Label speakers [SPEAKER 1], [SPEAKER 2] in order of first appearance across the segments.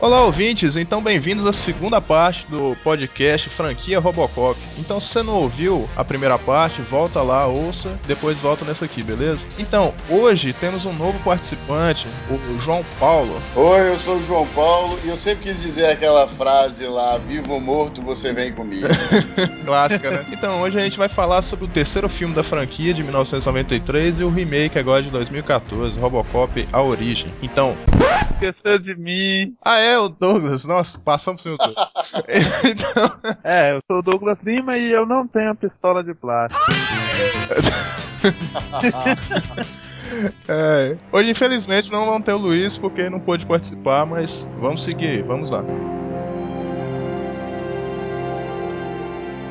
[SPEAKER 1] Olá, ouvintes! Então, bem-vindos à segunda parte do podcast Franquia Robocop. Então, se você não ouviu a primeira parte, volta lá, ouça, depois volta nessa aqui, beleza? Então, hoje temos um novo participante, o João Paulo.
[SPEAKER 2] Oi, eu sou o João Paulo e eu sempre quis dizer aquela frase lá: vivo ou morto, você vem comigo.
[SPEAKER 1] Clássica, né? Então, hoje a gente vai falar sobre o terceiro filme da franquia de 1993 e o remake agora de 2014, Robocop A Origem. Então,
[SPEAKER 3] esqueceu de mim.
[SPEAKER 1] ah é, o Douglas, nossa, passamos cima todo. então,
[SPEAKER 3] É, eu sou o Douglas Lima e eu não tenho pistola de plástico.
[SPEAKER 1] é, hoje infelizmente não vamos ter o Luiz porque não pôde participar, mas vamos seguir, vamos lá.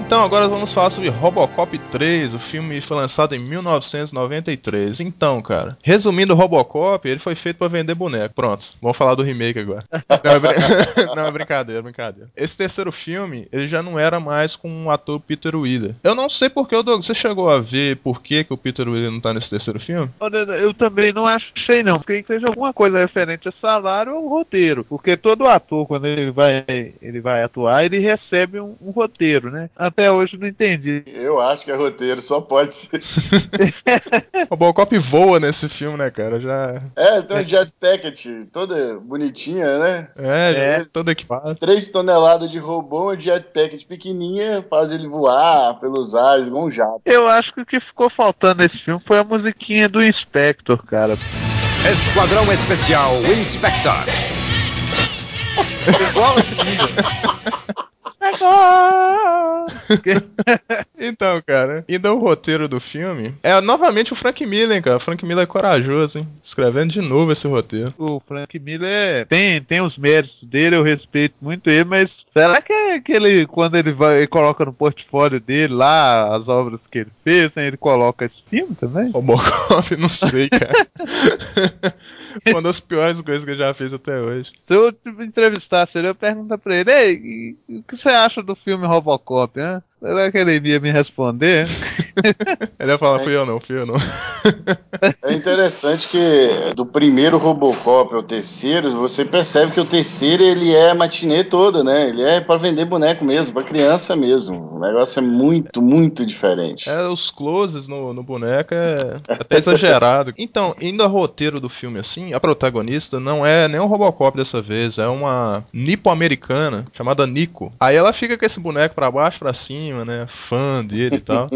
[SPEAKER 1] Então agora vamos falar sobre Robocop 3, o filme foi lançado em 1993. Então, cara, resumindo o Robocop, ele foi feito pra vender boneco. Pronto, vamos falar do remake agora. Não, é, brin- não, é brincadeira, brincadeira. Esse terceiro filme, ele já não era mais com o ator Peter Wheeler. Eu não sei porque, ô Douglas, você chegou a ver por que, que o Peter Wheeler não tá nesse terceiro filme?
[SPEAKER 3] Olha, Eu também não achei não, porque seja alguma coisa referente a salário ou roteiro, porque todo ator quando ele vai ele vai atuar ele recebe um, um roteiro, né? Até hoje eu não entendi.
[SPEAKER 2] Eu acho que é roteiro, só pode ser.
[SPEAKER 1] Robocop voa nesse filme, né, cara? Já.
[SPEAKER 2] É, tem um jetpack toda bonitinha, né?
[SPEAKER 1] É,
[SPEAKER 3] É.
[SPEAKER 1] todo equipado.
[SPEAKER 2] 3 toneladas de robô, um jetpack pequenininha, faz ele voar pelos ares, igual um jato.
[SPEAKER 3] Eu acho que o que ficou faltando nesse filme foi a musiquinha do Inspector, cara.
[SPEAKER 4] Esquadrão Especial Inspector.
[SPEAKER 1] Então, cara, indo ao roteiro do filme, é novamente o Frank Miller, cara. O Frank Miller é corajoso, hein? Escrevendo de novo esse roteiro.
[SPEAKER 3] O Frank Miller tem, tem os méritos dele, eu respeito muito ele, mas será que, é que ele, quando ele vai ele coloca no portfólio dele lá as obras que ele fez, né, ele coloca esse filme também?
[SPEAKER 1] Robocop, não sei, cara. Uma das piores coisas que eu já fiz até hoje.
[SPEAKER 3] Se eu tipo, entrevistasse ele, eu perguntar pra ele, Ei, o que você acha do filme Robocop, né? Será que ele ia me responder?
[SPEAKER 1] Ele ia falar, fui eu não, fui eu não.
[SPEAKER 2] É interessante que do primeiro Robocop ao terceiro, você percebe que o terceiro ele é matinê toda, né? Ele é pra vender boneco mesmo, pra criança mesmo. O negócio é muito, muito diferente.
[SPEAKER 1] É, os closes no, no boneco é até exagerado. Então, indo ao roteiro do filme assim, a protagonista não é nem um Robocop dessa vez, é uma nipo-americana chamada Nico. Aí ela fica com esse boneco pra baixo, pra cima, né? Fã dele e tal.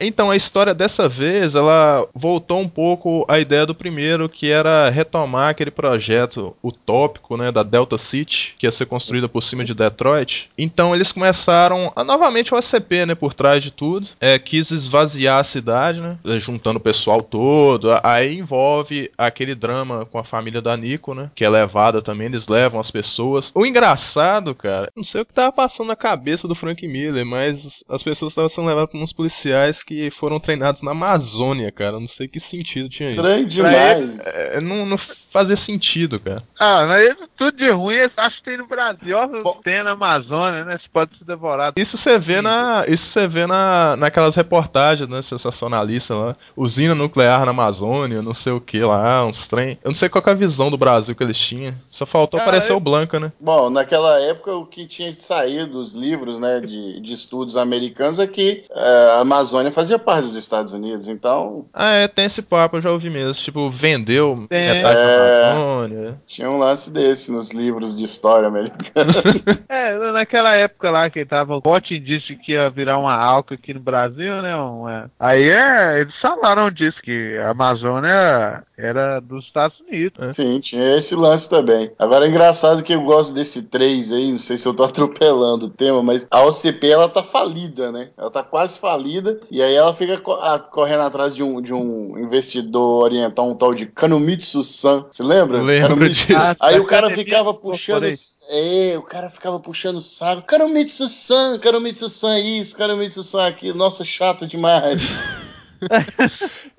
[SPEAKER 1] Então a história dessa vez, ela voltou um pouco à ideia do primeiro, que era retomar aquele projeto utópico, né, da Delta City, que ia ser construída por cima de Detroit. Então eles começaram a novamente o ACP, né, por trás de tudo. É, quis esvaziar a cidade, né, juntando o pessoal todo. Aí envolve aquele drama com a família da Nico, né, que é levada também, eles levam as pessoas. O engraçado, cara, não sei o que tava passando na cabeça do Frank Miller, mas as pessoas estavam sendo levadas por uns policiais que foram treinados na Amazônia, cara. Não sei que sentido tinha isso.
[SPEAKER 2] Estranho demais.
[SPEAKER 1] É, não, não fazia sentido, cara.
[SPEAKER 3] ah, mas tudo de ruim, eu acho que tem no Brasil,
[SPEAKER 2] Bom.
[SPEAKER 3] tem na Amazônia, né? Você pode ser devorado.
[SPEAKER 1] Isso você vê na. Isso você vê na, naquelas reportagens, né, sensacionalistas lá. Usina nuclear na Amazônia, não sei o que lá, uns trem. Eu não sei qual que é a visão do Brasil que eles tinham. Só faltou aparecer
[SPEAKER 3] eu-
[SPEAKER 1] o Blanca, né?
[SPEAKER 2] Bom, naquela época o que tinha saído dos livros né, de, de estudos americanos é que eh, a Amazônia fazia parte dos Estados Unidos, então
[SPEAKER 1] Ah, é, tem esse papo, eu já ouvi mesmo. Tipo, vendeu
[SPEAKER 3] Tem.
[SPEAKER 1] metade da
[SPEAKER 2] É.
[SPEAKER 1] Amazônia.
[SPEAKER 2] tinha um lance desse nos livros de história americana.
[SPEAKER 3] É, naquela época lá que tava o bote indício que ia virar uma alca aqui no Brasil, né? uma- Aí é, eles falaram disso, que a Amazônia era dos Estados Unidos.
[SPEAKER 2] Sim, tinha esse lance também. Agora é engraçado que eu gosto desse 3 aí, não sei se eu tô atropelando o tema, mas a OCP ela tá falida, né? Ela tá quase falida, e aí ela fica co- a- correndo atrás de um, de um investidor oriental, um tal de Kanumitsu-san. Você lembra?
[SPEAKER 1] Lembro
[SPEAKER 2] Kanumitsu.
[SPEAKER 1] disso.
[SPEAKER 2] Aí
[SPEAKER 3] Da
[SPEAKER 2] o cara ficava
[SPEAKER 3] do
[SPEAKER 2] puxando. É, o cara ficava puxando o saco. Kanumitsu-san, Kanumitsu-san isso, Kanumitsu-san aquilo. Nossa, chato demais.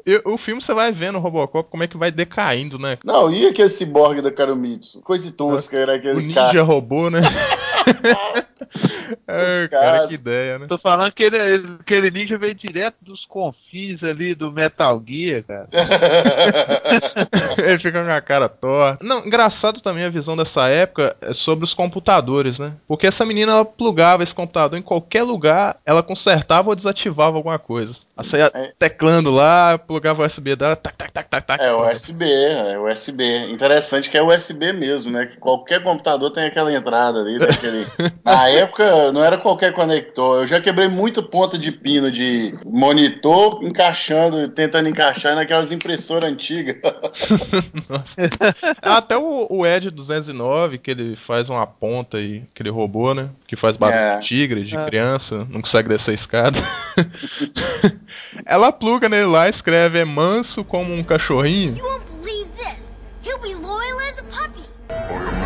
[SPEAKER 1] E o filme você vai vendo o Robocop como é que vai decaindo, né?
[SPEAKER 2] Não, e aquele ciborgue da Karumitsu? Coisa tosca, era
[SPEAKER 1] O
[SPEAKER 2] aquele
[SPEAKER 1] ninja
[SPEAKER 2] cara.
[SPEAKER 1] robô, né? Cara, que ideia, né?
[SPEAKER 3] Tô falando que ele, aquele ninja veio direto dos confins ali do Metal Gear, cara.
[SPEAKER 1] Ele fica com a cara torta. Não, engraçado também a visão dessa época é sobre os computadores, né? Porque essa menina ela plugava esse computador em qualquer lugar, ela consertava ou desativava alguma coisa. Ela saía
[SPEAKER 2] É.
[SPEAKER 1] teclando lá, plugava o USB dela, tac, tac, tac, tac, tac.
[SPEAKER 2] É USB, é USB. Interessante que é USB mesmo, né? Que qualquer computador tem aquela entrada ali, tem aquele... Na época não era qualquer conector. Eu já quebrei muito ponta de pino de monitor encaixando, tentando encaixar naquelas impressoras antigas.
[SPEAKER 1] Nossa. Até o, o Ed 209, que ele faz uma ponta aí, aquele robô, né? Que faz barulho
[SPEAKER 2] É.
[SPEAKER 1] de tigre, de
[SPEAKER 3] É.
[SPEAKER 1] criança, não consegue descer a escada. Ela pluga nele lá, escreve é manso como um cachorrinho.
[SPEAKER 5] You won't believe this. He'll be loyal as a puppy.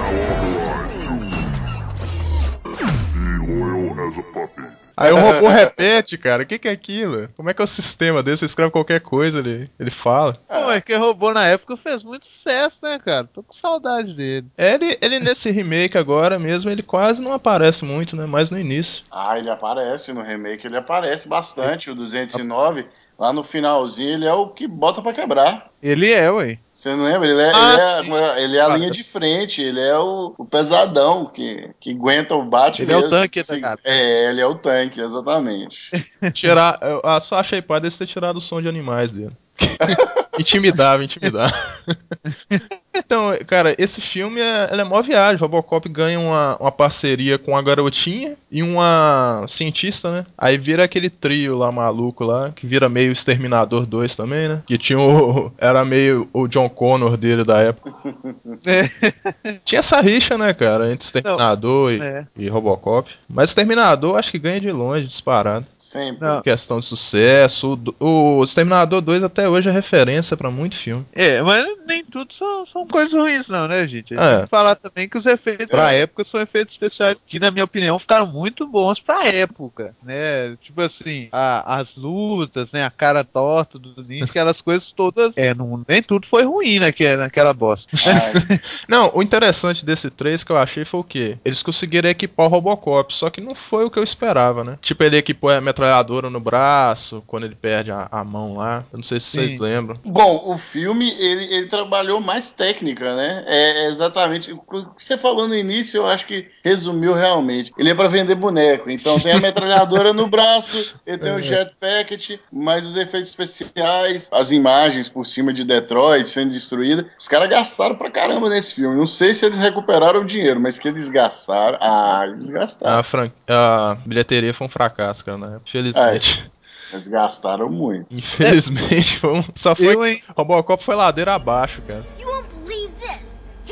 [SPEAKER 6] Loyal as a puppy.
[SPEAKER 1] Aí o robô repete, cara. O que, que é aquilo? Como é que é o sistema dele? Você escreve qualquer coisa, ele, ele fala.
[SPEAKER 3] Pô, é que robô na época fez muito sucesso, né, cara? Tô com saudade dele.
[SPEAKER 1] Ele, ele nesse remake agora mesmo, ele quase não aparece muito, né? Mais no início.
[SPEAKER 2] Ah, ele aparece no remake, ele aparece bastante, o 209. Lá no finalzinho ele é o que bota pra quebrar.
[SPEAKER 3] Ele é, ué.
[SPEAKER 2] Você não lembra? Ele é,
[SPEAKER 1] Ah,
[SPEAKER 2] ele é,
[SPEAKER 1] sim.
[SPEAKER 2] ele é a
[SPEAKER 1] Ah,
[SPEAKER 2] linha de frente, ele é o, o pesadão que, que aguenta o bate
[SPEAKER 3] Ele é o
[SPEAKER 2] mesmo.
[SPEAKER 3] tanque da
[SPEAKER 2] Se-
[SPEAKER 3] cara.
[SPEAKER 2] É, ele é o tanque, exatamente.
[SPEAKER 1] Tirar. Eu ah, só achei desse ter tirado o som de animais dele. intimidava, intimidava. então, cara, esse filme é, ele é mó viagem. Robocop ganha uma, uma parceria com a garotinha e uma cientista, né? Aí vira aquele trio lá maluco lá, que vira meio Exterminador 2 também, né? Que tinha o. Era meio o John Connor dele da época. Tinha essa rixa, né, cara, entre Exterminador e,
[SPEAKER 3] É.
[SPEAKER 1] e Robocop. Mas Exterminador acho que ganha de longe, disparado.
[SPEAKER 2] Sempre.
[SPEAKER 3] Não.
[SPEAKER 1] Questão de sucesso. O, o Exterminador 2 até hoje é referência pra muito filme.
[SPEAKER 3] É, mas nem tudo são, são coisas ruins, não, né, gente? A gente
[SPEAKER 1] É.
[SPEAKER 3] tem que falar também que os efeitos pra época são efeitos especiais que, na minha opinião, ficaram muito bons pra época, né? Tipo assim, a- as lutas, né? A cara torta do ninja, aquelas coisas todas. É, não, nem tudo foi ruim naquela, naquela bosta.
[SPEAKER 1] Não, o interessante desse 3 que eu achei foi o quê? Eles conseguiram equipar o Robocop, só que não foi o que eu esperava, né? Tipo, ele equipou a metralhadora no braço, quando ele perde a, a mão lá. Eu não sei se
[SPEAKER 3] Sim.
[SPEAKER 1] vocês lembram.
[SPEAKER 2] Bom, o filme ele, ele trabalhou mais técnica, né? É exatamente o que você falou no início, eu acho que resumiu realmente. Ele é pra vender boneco, então tem a metralhadora no braço, ele tem o jetpack, mais os efeitos especiais, as imagens por cima de Detroit sendo destruída. Os caras gastaram pra caramba nesse filme. Não sei se eles recuperaram o dinheiro, mas que eles gastaram. Ah, eles gastaram.
[SPEAKER 1] A, fran... a bilheteria foi um fracasso, cara, né? Infelizmente.
[SPEAKER 2] Eles gastaram muito.
[SPEAKER 1] Infelizmente, foi um... só foi.
[SPEAKER 3] Eu, hein?
[SPEAKER 1] Robocop foi ladeira abaixo, cara.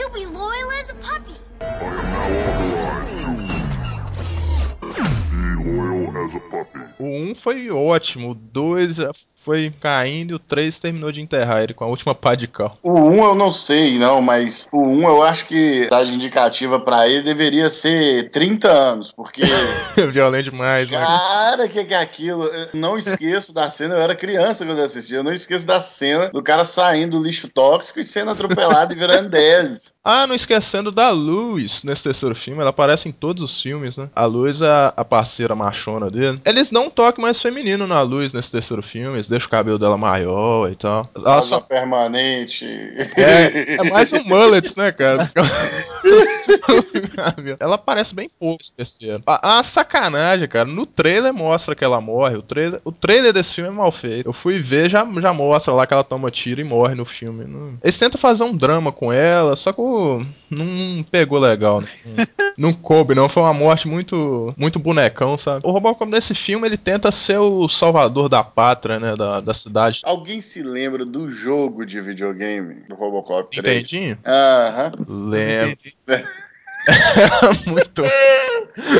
[SPEAKER 5] He'll be loyal as a puppy.
[SPEAKER 6] I am now authorized to be loyal as a puppy.
[SPEAKER 1] O 1 foi ótimo, o 2 já foi caindo e o 3 terminou de enterrar ele com a última pá de cal.
[SPEAKER 2] O 1 eu não sei, não, mas o 1 eu acho que a idade indicativa pra ele deveria ser 30 anos, porque.
[SPEAKER 1] Violento demais, né?
[SPEAKER 2] Cara, o que, que é aquilo? Eu não esqueço da cena, eu era criança quando eu assistia, eu não esqueço da cena do cara saindo do lixo tóxico e sendo atropelado e virando 10.
[SPEAKER 1] Ah, não esquecendo da Luz nesse terceiro filme, ela aparece em todos os filmes, né? A Luz é a, a parceira machona dele. Eles um toque mais feminino na Luz nesse terceiro filme, eles deixam o cabelo dela maior e tal. Ela só.
[SPEAKER 2] permanente.
[SPEAKER 1] É, é mais um mullet, né, cara? ela aparece bem pouco esse terceiro. A, a sacanagem, cara. No trailer mostra que ela morre. O trailer, o trailer desse filme é mal feito. Eu fui ver, já, já mostra lá que ela toma tiro e morre no filme. Não- Eles tentam fazer um drama com ela, só que o- não pegou legal. Né? Não, não coube, não. Foi uma morte muito, muito bonecão, sabe? O Robocop nesse filme ele tenta ser o salvador da pátria, né? Da, da cidade.
[SPEAKER 2] Alguém se lembra do jogo de videogame do Robocop 3?
[SPEAKER 1] Nintendinho?
[SPEAKER 2] Aham.
[SPEAKER 1] Lembro. Muito.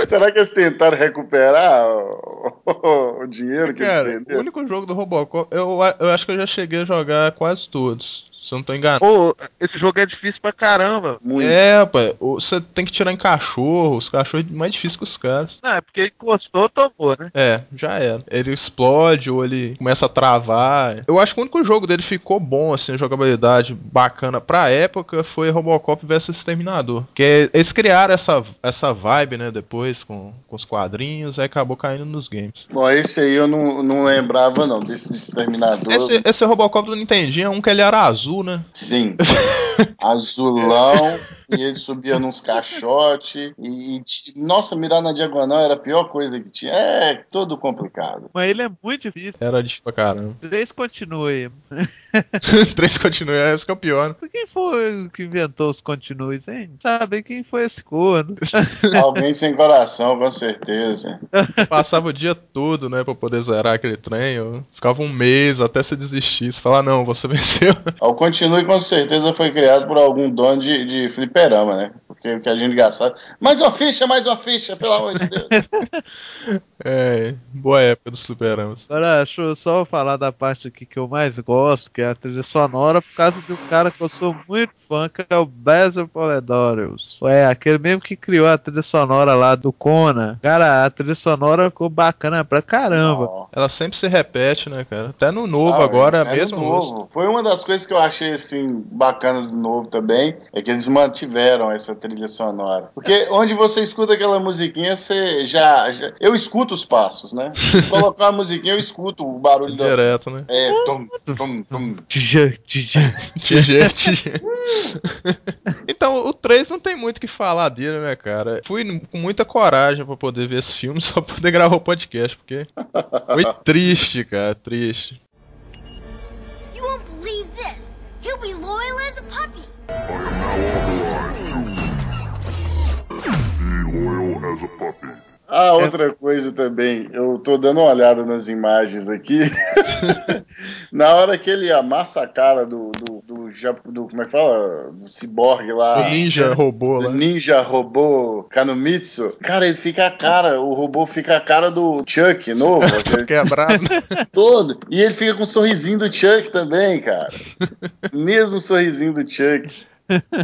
[SPEAKER 2] Será que eles tentaram recuperar o, o dinheiro que
[SPEAKER 1] Cara,
[SPEAKER 2] eles
[SPEAKER 1] o
[SPEAKER 2] perderam?
[SPEAKER 1] único jogo do Robocop, eu, eu acho que eu já cheguei a jogar quase todos. Se eu não tô enganado.
[SPEAKER 3] Pô, esse jogo é difícil pra caramba.
[SPEAKER 2] Muito.
[SPEAKER 1] É, o- você tem que tirar em cachorro, os cachorros é mais difícil que os caras.
[SPEAKER 3] Não, é porque encostou, tomou, né?
[SPEAKER 1] É, já era. Ele explode ou ele começa a travar. Eu acho que o único jogo dele ficou bom, assim, a jogabilidade bacana pra época foi Robocop vs Exterminador. Que eles criaram essa, essa vibe, né, depois com, com os quadrinhos, aí acabou caindo nos games.
[SPEAKER 2] Bom, esse aí eu não, não lembrava, não, desse Exterminador.
[SPEAKER 1] Esse, esse Robocop do Nintendinho é um que ele era azul, né?
[SPEAKER 2] Sim. Azulão, e ele subia nos caixotes. E, e nossa, mirar na diagonal era a pior coisa que tinha. É todo complicado.
[SPEAKER 3] Mas ele é muito difícil.
[SPEAKER 1] Era difícil pra caramba.
[SPEAKER 3] Três continue.
[SPEAKER 1] Três continua, esse que é o pior?
[SPEAKER 3] Quem foi que inventou os continues, hein? Sabe quem foi esse corno?
[SPEAKER 2] Alguém sem coração, com certeza.
[SPEAKER 1] Passava o dia todo, né, pra poder zerar aquele trem. Eu ficava um mês até se desistir. Você falar, não, você venceu.
[SPEAKER 2] O Continue com certeza foi criado por algum dono de, de fliperama, né? Porque o que a gente gastava. Mais uma ficha, mais uma ficha, pelo amor de Deus.
[SPEAKER 1] É, boa época dos fliperamas.
[SPEAKER 3] Agora, deixa eu só falar da parte aqui que eu mais gosto, que é a trilha sonora, por causa de um cara que eu sou muito fã, que é o Basil Poledorius. É, aquele mesmo que criou a trilha sonora lá do Conan. Cara, a trilha sonora ficou bacana pra caramba.
[SPEAKER 2] Ó.
[SPEAKER 1] Ela sempre se repete, né, cara? Até no novo
[SPEAKER 2] Ah,
[SPEAKER 1] agora,
[SPEAKER 2] é
[SPEAKER 1] a mesma
[SPEAKER 2] no novo. Foi uma das coisas que eu achei assim bacanas do novo também, é que eles mantiveram essa trilha sonora. Porque onde você escuta aquela musiquinha, você já, já- eu escuto os passos, né? Se colocar uma musiquinha, eu escuto o barulho da
[SPEAKER 1] Direto, né?
[SPEAKER 2] é, tum, tum, tum.
[SPEAKER 3] Tijã, tijã.
[SPEAKER 1] Tijê, tijê. então, o 3 não tem muito o que falar dele, né, cara? Fui com muita coragem pra poder ver esse filme, só pra poder gravar o podcast, porque foi triste, cara, triste.
[SPEAKER 5] You won't believe this. He'll be loyal as a puppy.
[SPEAKER 6] I am now authorized to be loyal as a puppy.
[SPEAKER 2] Ah, outra coisa também, eu tô dando uma olhada nas imagens aqui. Na hora que ele amassa a cara do, do, do, Jap- do- como é que fala? Do ciborgue lá.
[SPEAKER 1] o ninja robô
[SPEAKER 2] do
[SPEAKER 1] lá.
[SPEAKER 2] ninja robô Kanumitsu. Cara, ele fica a cara, o robô fica a cara do Chuck novo, aquele
[SPEAKER 1] Quebrado,
[SPEAKER 2] todo. E ele fica com o sorrisinho do Chuck também, cara. Mesmo sorrisinho do Chuck.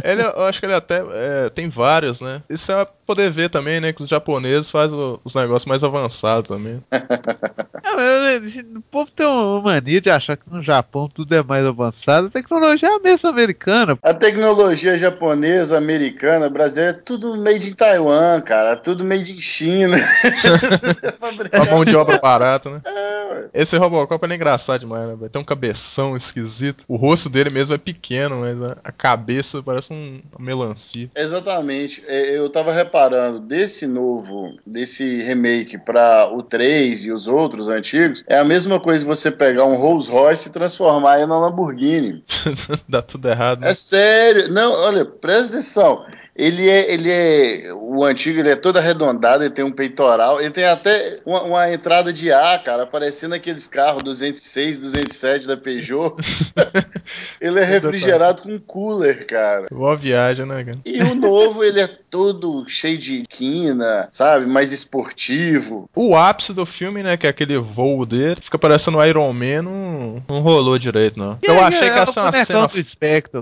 [SPEAKER 1] Ele, eu acho que ele até é, tem vários, né? Isso é pra poder ver também, né? Que os japoneses fazem os negócios mais avançados também.
[SPEAKER 3] Mas, né, O povo tem uma mania de achar que no Japão tudo é mais avançado. A tecnologia é a mesma americana.
[SPEAKER 2] A tecnologia japonesa, americana, brasileira, é tudo made in Taiwan, cara. Tudo made in China.
[SPEAKER 1] A mão de obra barata, né?
[SPEAKER 2] É,
[SPEAKER 1] Esse Robocop é engraçado demais, né? Tem um cabeção esquisito. O rosto dele mesmo é pequeno, mas a- a parece um, melancia.
[SPEAKER 2] Exatamente. É, Eu tava reparando, desse novo, desse remake pra o 3 e os outros antigos, é a mesma coisa você pegar um Rolls Royce e transformar ele na Lamborghini.
[SPEAKER 1] Dá tudo errado, né?
[SPEAKER 2] É sério. Não, olha, presta atenção. Ele é, ele é. O antigo ele é todo arredondado, ele tem um peitoral, ele tem até uma, uma entrada de ar, cara, parecendo aqueles carros 206, 207 da Peugeot. ele é refrigerado com cooler, cara.
[SPEAKER 1] Boa viagem, né, cara?
[SPEAKER 2] E o novo, ele é todo cheio de quina, sabe? Mais esportivo.
[SPEAKER 1] O ápice do filme, né, que é aquele voo dele, fica parecendo o Iron Man, não, não rolou direito, não. Eu achei que
[SPEAKER 3] é
[SPEAKER 1] essa é
[SPEAKER 3] o
[SPEAKER 1] uma cena...
[SPEAKER 3] do Spectre.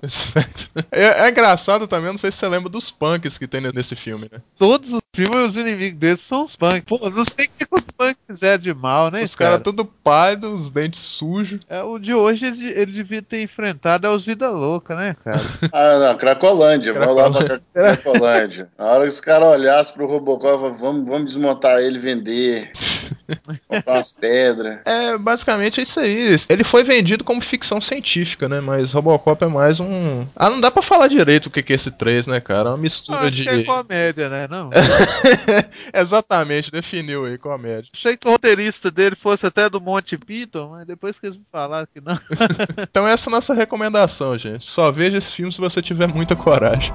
[SPEAKER 1] É, é engraçado também, não sei se você lembra dos punks que tem nesse filme, né?
[SPEAKER 3] Todos os filmes, os inimigos deles são os punks. Pô, não sei o que os punks fizeram de mal, né,
[SPEAKER 1] Os caras
[SPEAKER 3] cara?
[SPEAKER 1] tudo pálido, os dentes sujos.
[SPEAKER 3] É, o de hoje ele, ele devia ter enfrentado é os Vida Louca, né, cara?
[SPEAKER 2] Ah, não, Cracolândia. Vamos lá pra Cra- Cracolândia. Na hora que os caras olhassem pro Robocop, vamos, vamos desmontar ele e vender. Comprar umas pedras.
[SPEAKER 1] É, basicamente é isso aí. Ele foi vendido como ficção científica, né? Mas Robocop é mais um. Ah, não dá pra falar direito o que que é esse 3, né, cara? É uma
[SPEAKER 3] Ah,
[SPEAKER 1] mistura
[SPEAKER 3] acho
[SPEAKER 1] de.
[SPEAKER 3] que é comédia, né? Não.
[SPEAKER 1] Exatamente, definiu aí, comédia.
[SPEAKER 3] Achei que o roteirista dele fosse até do Monte Python, mas depois que eles me falaram que não.
[SPEAKER 1] Então essa é a nossa recomendação, gente. Só veja esse filme se você tiver muita coragem.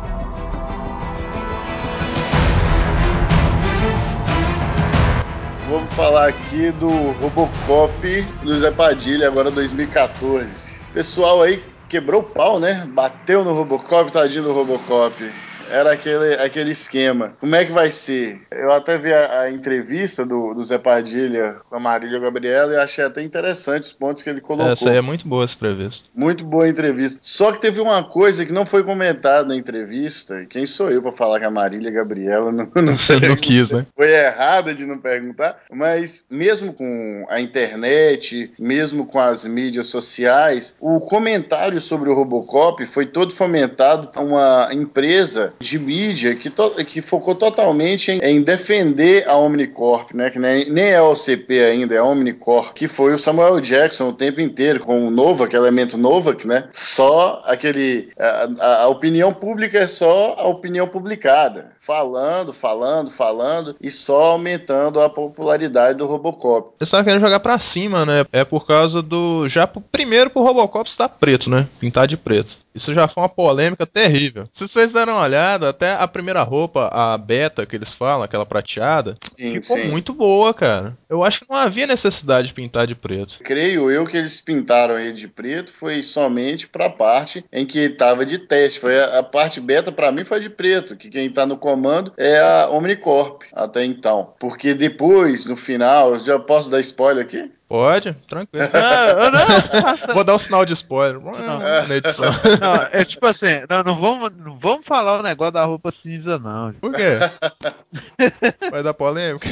[SPEAKER 2] Vamos falar aqui do Robocop do Zé Padilha, agora 2014. Pessoal aí quebrou o pau, né? Bateu no Robocop, tadinho do Robocop. Era aquele, aquele esquema. Como é que vai ser? Eu até vi a, a entrevista do, do Zé Padilha com a Marília Gabriela e achei até interessante os pontos que ele colocou.
[SPEAKER 1] Essa aí é muito boa essa entrevista.
[SPEAKER 2] Muito boa entrevista. Só que teve uma coisa que não foi comentada na entrevista. e Quem sou eu pra falar que a Marília Gabriela não, não,
[SPEAKER 1] não quis, né?
[SPEAKER 2] foi errada de não perguntar, mas mesmo com a internet, mesmo com as mídias sociais, o comentário sobre o Robocop foi todo fomentado por uma empresa de mídia que, to- que focou totalmente em, em defender a Omnicorp, né? Que nem, nem é a OCP ainda, é a Omnicorp, que foi o Samuel Jackson o tempo inteiro, com o Novak, elemento Novak, né? Só aquele. A, a- a opinião pública é só a opinião publicada. Falando, falando, falando e só aumentando a popularidade do Robocop.
[SPEAKER 1] Eles estavam querendo jogar pra cima, né? É por causa do. Já pro- primeiro pro Robocop estar preto, né? Pintar de preto. Isso já foi uma polêmica terrível. Se vocês deram uma olhada, até a primeira roupa, a beta que eles falam, aquela prateada,
[SPEAKER 2] Sim,
[SPEAKER 1] ficou
[SPEAKER 2] sim.
[SPEAKER 1] muito boa, cara. Eu acho que não havia necessidade de pintar de preto.
[SPEAKER 2] Creio eu que eles pintaram ele de preto foi somente para a parte em que estava de teste. Foi a, a parte beta para mim foi de preto, que quem está no comando é a Omnicorp até então. Porque depois, no final, já posso dar spoiler aqui?
[SPEAKER 1] Pode, tranquilo.
[SPEAKER 3] Não, não,
[SPEAKER 1] Vou dar um sinal de spoiler na edição.
[SPEAKER 3] não, é tipo assim, não, não vamos, não vamos falar o negócio da roupa cinza, não.
[SPEAKER 1] Por quê? Vai dar polêmica?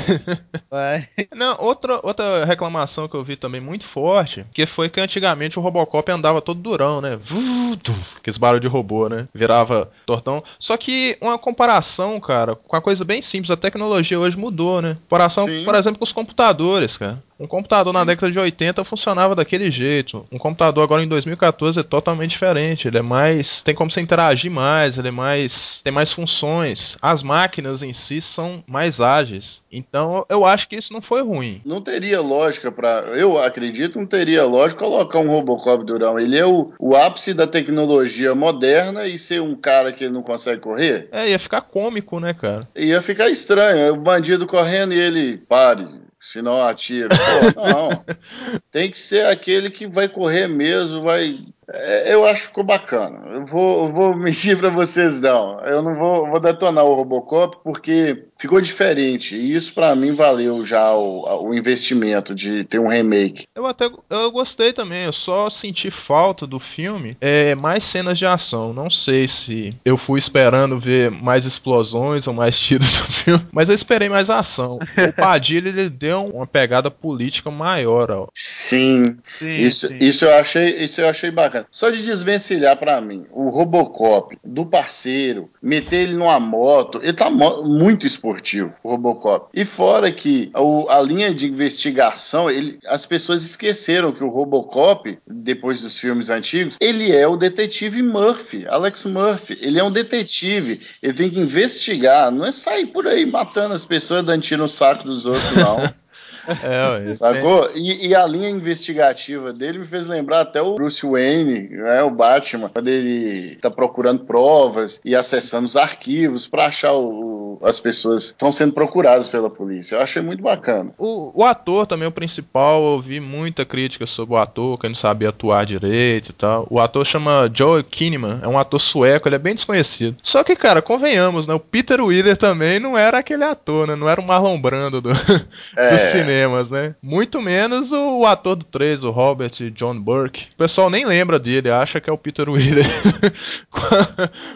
[SPEAKER 3] Vai.
[SPEAKER 1] Não, outra, outra reclamação que eu vi também muito forte, que foi que antigamente o Robocop andava todo durão, né? Vudu, aqueles barulhos de robô, né? Virava tortão. Só que uma comparação, cara, com a coisa bem simples, a tecnologia hoje mudou, né? Comparação,
[SPEAKER 2] Sim.
[SPEAKER 1] por exemplo, com os computadores, cara. Um computador na década de 80 funcionava daquele jeito. Um computador agora em 2014 é totalmente diferente. Ele é mais. Tem como você interagir mais, ele é mais. tem mais funções. As máquinas em si são mais ágeis. Então eu acho que isso não foi ruim.
[SPEAKER 2] Não teria lógica para. Eu acredito, não teria lógica colocar um Robocop durão. Ele é o, o ápice da tecnologia moderna e ser um cara que não consegue correr.
[SPEAKER 1] É, ia ficar cômico, né, cara?
[SPEAKER 2] Ia ficar estranho. O bandido correndo e ele pare. Senão eu atiro. Pô, não. Tem que ser aquele que vai correr mesmo, vai. É, eu acho que ficou bacana. Eu vou, eu vou mentir pra vocês, não. Eu não vou, vou detonar o Robocop porque ficou diferente. E isso pra mim valeu já o, o investimento de ter um remake.
[SPEAKER 1] Eu até eu gostei também, eu só senti falta do filme é mais cenas de ação. Não sei se eu fui esperando ver mais explosões ou mais tiros no filme, mas eu esperei mais ação. O Padilha ele deu uma pegada política maior, ó.
[SPEAKER 2] Sim,
[SPEAKER 3] Sim,
[SPEAKER 2] Isso,
[SPEAKER 3] sim.
[SPEAKER 2] isso eu achei, isso eu achei bacana. Só de desvencilhar pra mim o Robocop do parceiro, meter ele numa moto, ele tá muito esportivo, o Robocop. E fora que o- a linha de investigação, ele, as pessoas esqueceram que o Robocop, depois dos filmes antigos, ele é o detetive Murphy, Alex Murphy. Ele é um detetive, ele tem que investigar, não é sair por aí matando as pessoas, dando tiro no saco dos outros, não.
[SPEAKER 1] É,
[SPEAKER 2] Sacou? E, e a linha investigativa dele me fez lembrar até o Bruce Wayne, né, o Batman, quando ele tá procurando provas e acessando os arquivos pra achar o, o- as pessoas que estão sendo procuradas pela polícia. Eu achei muito bacana.
[SPEAKER 1] O, o ator também, o principal, eu ouvi muita crítica sobre o ator, que ele não sabia atuar direito e tal. O ator chama Joel Kinnaman, é um ator sueco, ele é bem desconhecido. Só que, cara, convenhamos, né? O Peter Wheeler também não era aquele ator, né? Não era o Marlon Brando do,
[SPEAKER 2] É.
[SPEAKER 1] dos cinemas, né? Muito menos o, ator do 3, o Robert John Burke. O pessoal nem lembra dele, acha que é o Peter Wheeler com,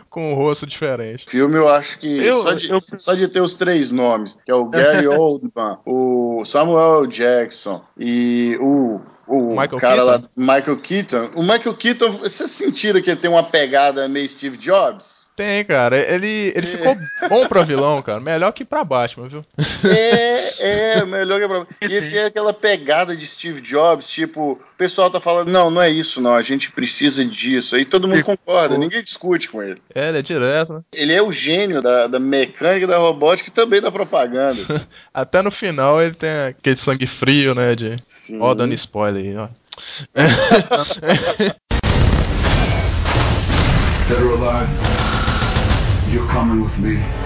[SPEAKER 1] com um rosto diferente.
[SPEAKER 2] Filme, eu acho que
[SPEAKER 3] Eu-
[SPEAKER 2] só, de,
[SPEAKER 3] eu-
[SPEAKER 2] só de ter os três nomes, que é o Gary Oldman, o Samuel Jackson e o, o
[SPEAKER 1] Michael
[SPEAKER 2] cara lá,
[SPEAKER 1] Keaton?
[SPEAKER 2] Michael Keaton. O Michael Keaton, vocês sentiram que ele tem uma pegada meio Steve Jobs?
[SPEAKER 1] Tem, cara. Ele, ele ficou bom pra vilão, cara. Melhor que pra Batman, viu?
[SPEAKER 2] É, é, melhor que pra... E ele tem aquela pegada de Steve Jobs, tipo, o pessoal tá falando, não, não é isso, não, a gente precisa disso. Aí todo mundo
[SPEAKER 3] Ficou.
[SPEAKER 2] concorda, ninguém discute com ele.
[SPEAKER 1] É, ele é direto, né?
[SPEAKER 2] Ele é o gênio da, da mecânica da robótica e também da propaganda.
[SPEAKER 1] Até no final ele tem aquele sangue frio, né? De.
[SPEAKER 2] Sim.
[SPEAKER 1] Ó, dando spoiler aí, ó.
[SPEAKER 7] Dead or alive, you're coming with me.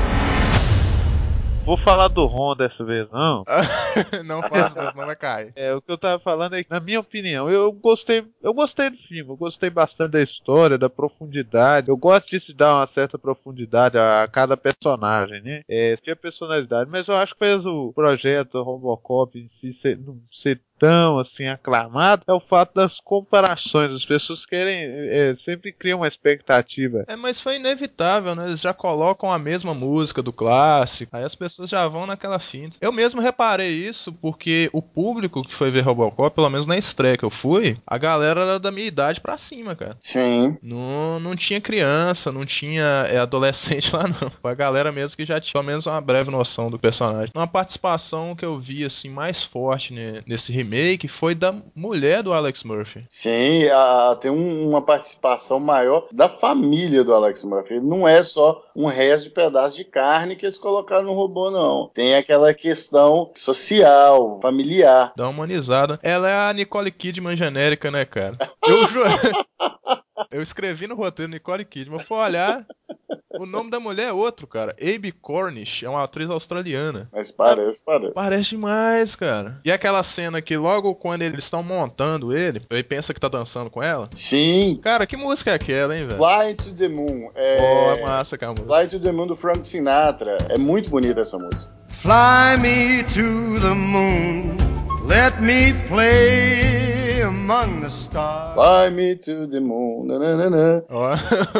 [SPEAKER 3] Vou falar do Ron dessa vez, não.
[SPEAKER 1] não faça, senão vai cair.
[SPEAKER 3] É, o que eu tava falando é que, na minha opinião, eu gostei, eu gostei do filme, eu gostei bastante da história, da profundidade. Eu gosto de se dar uma certa profundidade a cada personagem, né? É, tinha personalidade, mas eu acho que fez o projeto Robocop em si ser, não ser tão assim aclamado é o fato das comparações. As pessoas querem é, sempre criam uma expectativa.
[SPEAKER 1] É, mas foi inevitável, né? Eles já colocam a mesma música do clássico, aí as pessoas já vão naquela finta. Eu mesmo reparei isso porque o público que foi ver Robocop, pelo menos na estreia que eu fui, a galera era da minha idade pra cima, cara.
[SPEAKER 2] Sim.
[SPEAKER 1] Não, não tinha criança, não tinha é, adolescente lá, não. Foi a galera mesmo que já tinha pelo menos uma breve noção do personagem. Uma participação que eu vi, assim, mais forte né, nesse remake foi da mulher do Alex Murphy.
[SPEAKER 2] Sim, a- tem um- uma participação maior da família do Alex Murphy. Ele não é só um resto de pedaço de carne que eles colocaram no robô, não. Tem aquela questão social, familiar.
[SPEAKER 1] Dá uma humanizada. Ela é a Nicole Kidman genérica, né, cara? Eu. Eu escrevi no roteiro Nicole Kidman. Eu fui olhar. O nome da mulher é outro, cara. Abe Cornish. É uma atriz australiana.
[SPEAKER 2] Mas parece, parece.
[SPEAKER 1] Parece demais, cara. E aquela cena que logo quando eles estão montando ele, ele pensa que tá dançando com ela.
[SPEAKER 2] Sim.
[SPEAKER 1] Cara, que música é aquela, hein, velho?
[SPEAKER 2] Fly to the Moon. É...
[SPEAKER 1] Ó, é massa, cara. música.
[SPEAKER 2] Fly to the Moon do Frank Sinatra. É muito bonita essa música.
[SPEAKER 7] Fly me to the moon, let me play among the stars.
[SPEAKER 2] Fly me to the moon. Nananana.
[SPEAKER 1] Ó,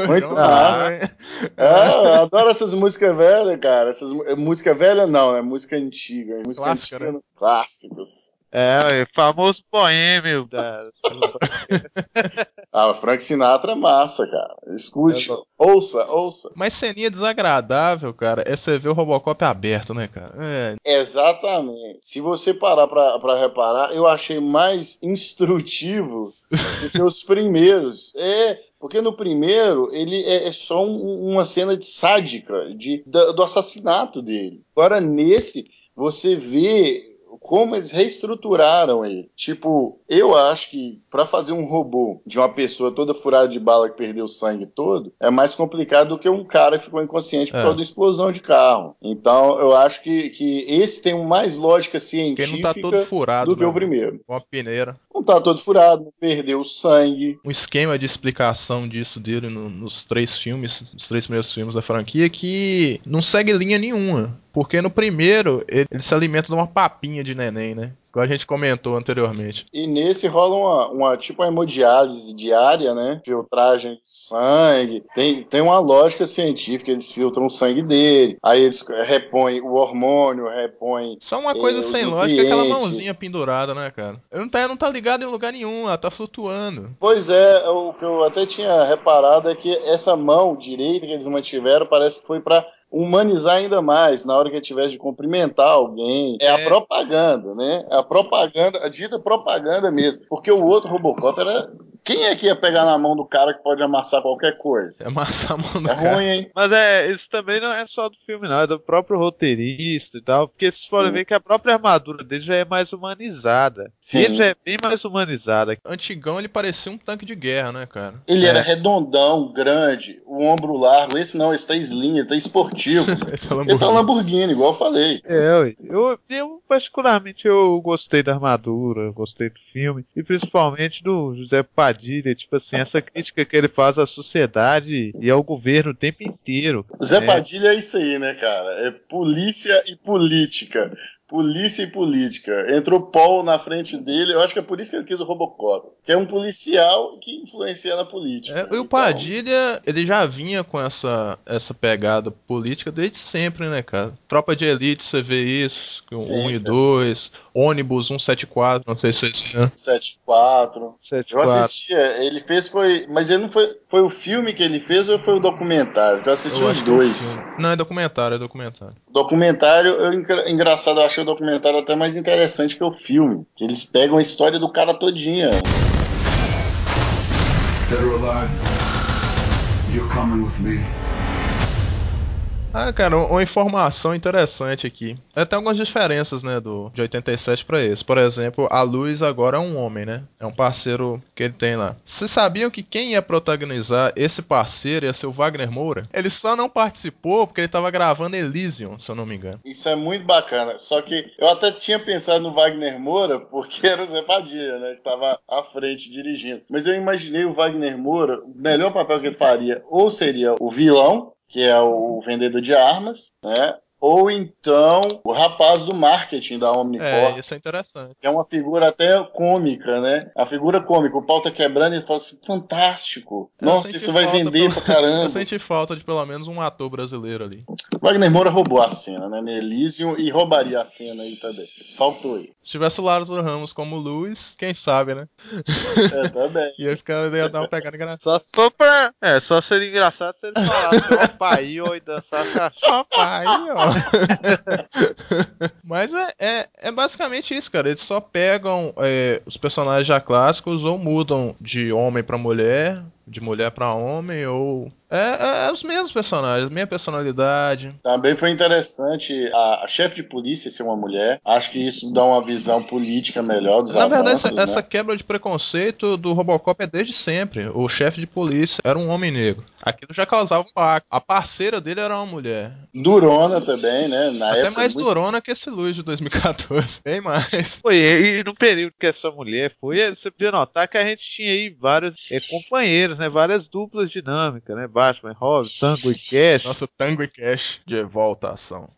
[SPEAKER 2] Muito
[SPEAKER 1] João
[SPEAKER 2] massa. É, eu adoro essas músicas velhas, cara. Essas, música velha não, é música antiga. Música
[SPEAKER 1] Clássica,
[SPEAKER 2] antiga,
[SPEAKER 1] né?
[SPEAKER 2] Clássicos.
[SPEAKER 3] É, o famoso boêmio da.
[SPEAKER 2] Ah, o Frank Sinatra é massa, cara. Escute.
[SPEAKER 3] É
[SPEAKER 2] ouça, ouça.
[SPEAKER 1] Mas ceninha desagradável, cara, é você ver o Robocop aberto, né, cara? É,
[SPEAKER 2] Exatamente. Se você parar pra, pra reparar, eu achei mais instrutivo do que os primeiros. É, porque no primeiro ele é, é só um- uma cena de sádica de, da- do assassinato dele. Agora nesse, você vê como eles reestruturaram ele. Tipo, eu acho que pra fazer um robô de uma pessoa toda furada de bala que perdeu o sangue todo, é mais complicado do que um cara que ficou inconsciente por
[SPEAKER 1] É.
[SPEAKER 2] causa da explosão de carro. Então, eu acho que, que esse tem mais lógica
[SPEAKER 1] não
[SPEAKER 2] científica
[SPEAKER 1] tá
[SPEAKER 2] do que
[SPEAKER 1] né,
[SPEAKER 2] o primeiro.
[SPEAKER 1] Com a peneira.
[SPEAKER 2] Não tá todo furado, perdeu o sangue.
[SPEAKER 1] um esquema de explicação disso dele no- nos três filmes, nos três primeiros filmes da franquia, que não segue linha nenhuma. Porque no primeiro, ele, ele se alimenta de uma papinha de neném, né? Igual a gente comentou anteriormente.
[SPEAKER 2] E nesse rola uma, uma tipo uma hemodiálise diária, né? Filtragem de sangue. Tem, tem uma lógica científica, eles filtram o sangue dele. Aí eles repõem o hormônio, repõem.
[SPEAKER 1] Só uma coisa
[SPEAKER 2] os
[SPEAKER 1] sem lógica é aquela mãozinha pendurada, né, cara? Ela não tá, não tá ligada em lugar nenhum, ela tá flutuando.
[SPEAKER 2] Pois é, o que eu até tinha reparado é que essa mão direita que eles mantiveram parece que foi pra humanizar ainda mais na hora que tivesse de cumprimentar alguém. É, a
[SPEAKER 1] É.
[SPEAKER 2] propaganda, né? A propaganda, a dita propaganda mesmo. Porque o outro Robocop era. Quem é que ia pegar na mão do cara que pode amassar qualquer coisa?
[SPEAKER 1] É amassar a mão do
[SPEAKER 2] É
[SPEAKER 1] cara.
[SPEAKER 2] ruim, hein?
[SPEAKER 3] Mas é, isso também não é só do filme, não, é do próprio roteirista e tal. Porque vocês
[SPEAKER 2] Sim.
[SPEAKER 3] podem ver que a própria armadura dele já é mais humanizada.
[SPEAKER 2] Sim.
[SPEAKER 3] Ele já é bem mais humanizada.
[SPEAKER 1] Antigão ele parecia um tanque de guerra, né, cara?
[SPEAKER 2] Ele
[SPEAKER 3] É.
[SPEAKER 2] era redondão, grande, o ombro largo. Esse não, esse tá slim, ele tá esportivo.
[SPEAKER 1] Ele tá
[SPEAKER 2] ele tá Lamborghini, igual eu falei.
[SPEAKER 3] É, eu, eu particularmente eu gostei da armadura, gostei do filme e principalmente do José Padilha, tipo assim, essa crítica que ele faz à sociedade e ao governo o tempo inteiro.
[SPEAKER 2] Zé
[SPEAKER 3] É.
[SPEAKER 2] Padilha é isso aí, né, cara? É polícia e política. Polícia e política. Entrou Paul na frente dele, eu acho que é por isso que ele quis o Robocop. Que é um policial que influencia na política.
[SPEAKER 1] É, e o
[SPEAKER 2] Então,
[SPEAKER 1] Padilha, ele já vinha com essa, essa pegada política desde sempre, né, cara? Tropa de Elite, você vê isso,
[SPEAKER 2] Sim,
[SPEAKER 1] 1 e
[SPEAKER 2] cara.
[SPEAKER 1] 2, ônibus 174, não sei se vocês viram.
[SPEAKER 2] 74.
[SPEAKER 3] 7,
[SPEAKER 2] Eu assisti, é, ele fez foi. Mas ele não foi. Foi o filme que ele fez ou foi o documentário? Eu assisti
[SPEAKER 1] Eu
[SPEAKER 2] os
[SPEAKER 1] acho é
[SPEAKER 2] dois.
[SPEAKER 1] Não, é documentário, é documentário.
[SPEAKER 2] Documentário, eu, engra- engraçado, eu achei o documentário até mais interessante que o filme. Que eles pegam a história do cara todinha.
[SPEAKER 6] Dead or alive, you're coming with me.
[SPEAKER 1] Ah, cara, uma informação interessante aqui. É, Tem algumas diferenças, né, do de 87 pra esse. Por exemplo, a Luz agora é um homem, né? É um parceiro que ele tem lá. Vocês sabiam que quem ia protagonizar esse parceiro ia ser o Wagner Moura? Ele só não participou porque ele tava gravando Elysium, se eu não me engano.
[SPEAKER 2] Isso é muito bacana. Só que eu até tinha pensado no Wagner Moura, porque era o Zé Padilha, né? Que tava à frente dirigindo. Mas eu imaginei o Wagner Moura, o melhor papel que ele faria, ou seria o vilão, que é o vendedor de armas, né? Ou então o rapaz do marketing da
[SPEAKER 1] É,
[SPEAKER 2] Omnicorp,
[SPEAKER 1] isso é interessante.
[SPEAKER 2] que é uma figura até cômica, né? A figura cômica, o pau tá quebrando e ele fala assim: fantástico!
[SPEAKER 1] Eu
[SPEAKER 2] Nossa, isso vai vender
[SPEAKER 1] pelo-
[SPEAKER 2] pra caramba.
[SPEAKER 1] Eu senti falta de pelo menos um ator brasileiro ali.
[SPEAKER 2] Wagner Moura roubou a cena, né? Elysium e roubaria a cena aí também. Faltou aí.
[SPEAKER 1] Se tivesse o Lázaro Ramos como Luz, quem sabe, né?
[SPEAKER 2] É, também.
[SPEAKER 1] Ia ficar ia dar uma pegada engraçada.
[SPEAKER 3] Só se for pra. É, só seria engraçado se ele falasse pai ou e dançasse a
[SPEAKER 1] Papai, ó. Mas é, é, é basicamente isso, cara. Eles só pegam é, os personagens já clássicos ou mudam de homem pra mulher, de mulher pra homem, ou. É, é, é os mesmos personagens, mesma personalidade.
[SPEAKER 2] Também foi interessante a, a chefe de polícia ser uma mulher. Acho que isso dá uma visão política melhor dos
[SPEAKER 1] Na verdade,
[SPEAKER 2] avanços,
[SPEAKER 1] essa,
[SPEAKER 2] né?
[SPEAKER 1] essa quebra de preconceito do Robocop é desde sempre. O chefe de polícia era um homem negro. Aquilo já causava um impacto. A parceira dele era uma mulher.
[SPEAKER 2] Durona também, né? Na
[SPEAKER 1] Até
[SPEAKER 2] época,
[SPEAKER 1] mais
[SPEAKER 2] muito-
[SPEAKER 1] durona que esse Luz de 2014. Bem mais.
[SPEAKER 3] Foi, e no período que essa mulher foi, você podia notar que a gente tinha aí vários é, companheiros, né? Várias duplas dinâmicas, né? Batman, Robin, Tango e Cash.
[SPEAKER 1] Nossa, Tango e Cash de volta à ação.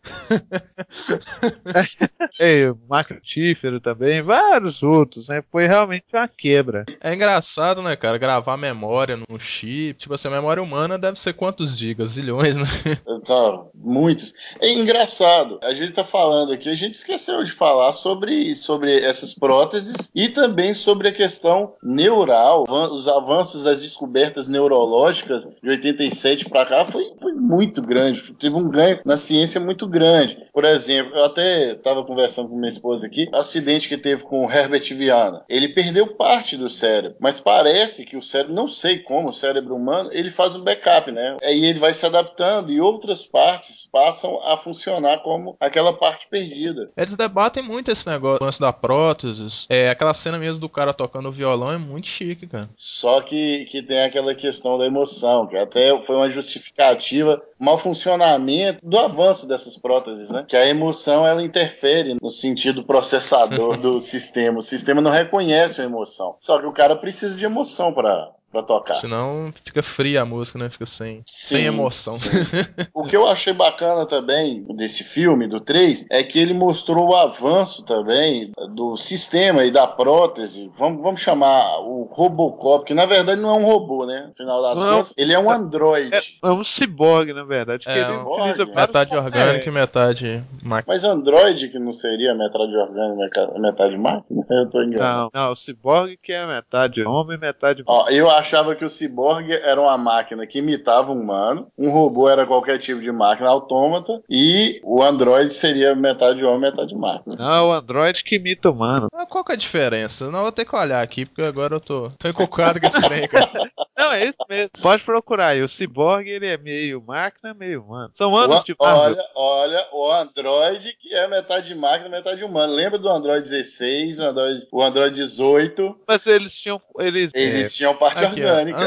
[SPEAKER 3] É, Macro Tífero também, vários outros, né? Foi realmente uma quebra.
[SPEAKER 1] É engraçado, né, cara? Gravar memória num chip. Tipo assim, a memória humana deve ser quantos gigas? Zilhões, né?
[SPEAKER 2] Tá, muitos. É engraçado. A gente tá falando aqui, a gente esqueceu de falar sobre, sobre essas próteses e também sobre a questão neural, os avanços das descobertas neurológicas de 87 para cá foi, foi muito grande. Teve um ganho na ciência muito grande. Por exemplo, eu até estava conversando com minha esposa aqui, o acidente que teve com o Herbert Viana. Ele perdeu parte do cérebro, mas parece que o cérebro, não sei como, o cérebro humano, ele faz um backup, né? Aí ele vai se adaptando e outras partes passam a funcionar como aquela parte perdida.
[SPEAKER 1] Eles debatem muito esse negócio, lance da próteses. É, aquela cena mesmo do cara tocando violão é muito chique, cara.
[SPEAKER 2] Só que, que tem aquela questão da emoção, que até foi uma justificativa, mau funcionamento do avanço dessas próteses, né? Que a emoção ela interfere no sentido processador do sistema. O sistema não reconhece a emoção. Só que o cara precisa de emoção para para tocar.
[SPEAKER 1] Senão fica fria a música, né? Fica sem,
[SPEAKER 2] Sim,
[SPEAKER 1] sem emoção.
[SPEAKER 2] sim. O que eu achei bacana também desse filme, do 3, é que ele mostrou o avanço também do sistema e da prótese. Vamos, vamos chamar o Robocop, que na verdade não é um robô, né? No final das
[SPEAKER 3] Não.
[SPEAKER 2] contas, ele é um androide.
[SPEAKER 3] É, é um ciborgue, na verdade.
[SPEAKER 1] É,
[SPEAKER 3] ele
[SPEAKER 2] um
[SPEAKER 3] utiliza
[SPEAKER 2] ciborgue.
[SPEAKER 3] vários
[SPEAKER 1] metade orgânico
[SPEAKER 3] É,
[SPEAKER 1] e metade máquina.
[SPEAKER 2] Mas androide, que não seria metade orgânico e metade máquina? Eu tô enganado.
[SPEAKER 3] Não, não, o ciborgue que é metade homem e metade
[SPEAKER 2] Ó, eu achava que o ciborgue era uma máquina que imitava um humano, um robô era qualquer tipo de máquina autômata e o androide seria metade homem, metade máquina.
[SPEAKER 3] Não, o androide que imita o humano.
[SPEAKER 1] Mas qual que é a diferença? Não, vou ter que olhar aqui, porque agora eu tô, tô encucado com esse trem, cara.
[SPEAKER 3] Não, é isso mesmo. Pode procurar aí. O ciborgue, ele é meio máquina, meio humano. São anos
[SPEAKER 2] O-
[SPEAKER 3] de Marvel.
[SPEAKER 2] olha, olha, o Android que é metade máquina, metade humano. Lembra do Android 16, o Android, o Android 18?
[SPEAKER 3] Mas eles tinham. Eles,
[SPEAKER 2] Eles tinham parte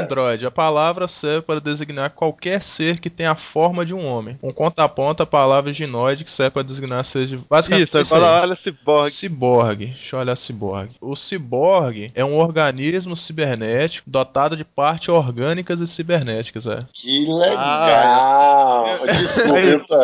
[SPEAKER 1] Android. A palavra serve para designar qualquer ser que tenha a forma de um homem. Um conta a ponta, a palavra ginoide que serve para designar seres de... Basicamente
[SPEAKER 3] isso,
[SPEAKER 1] isso aí.
[SPEAKER 3] olha ciborgue.
[SPEAKER 1] Ciborgue. Deixa eu olhar ciborgue. O ciborgue é um organismo cibernético dotado de partes orgânicas e cibernéticas, é.
[SPEAKER 2] Que legal! Desculpa,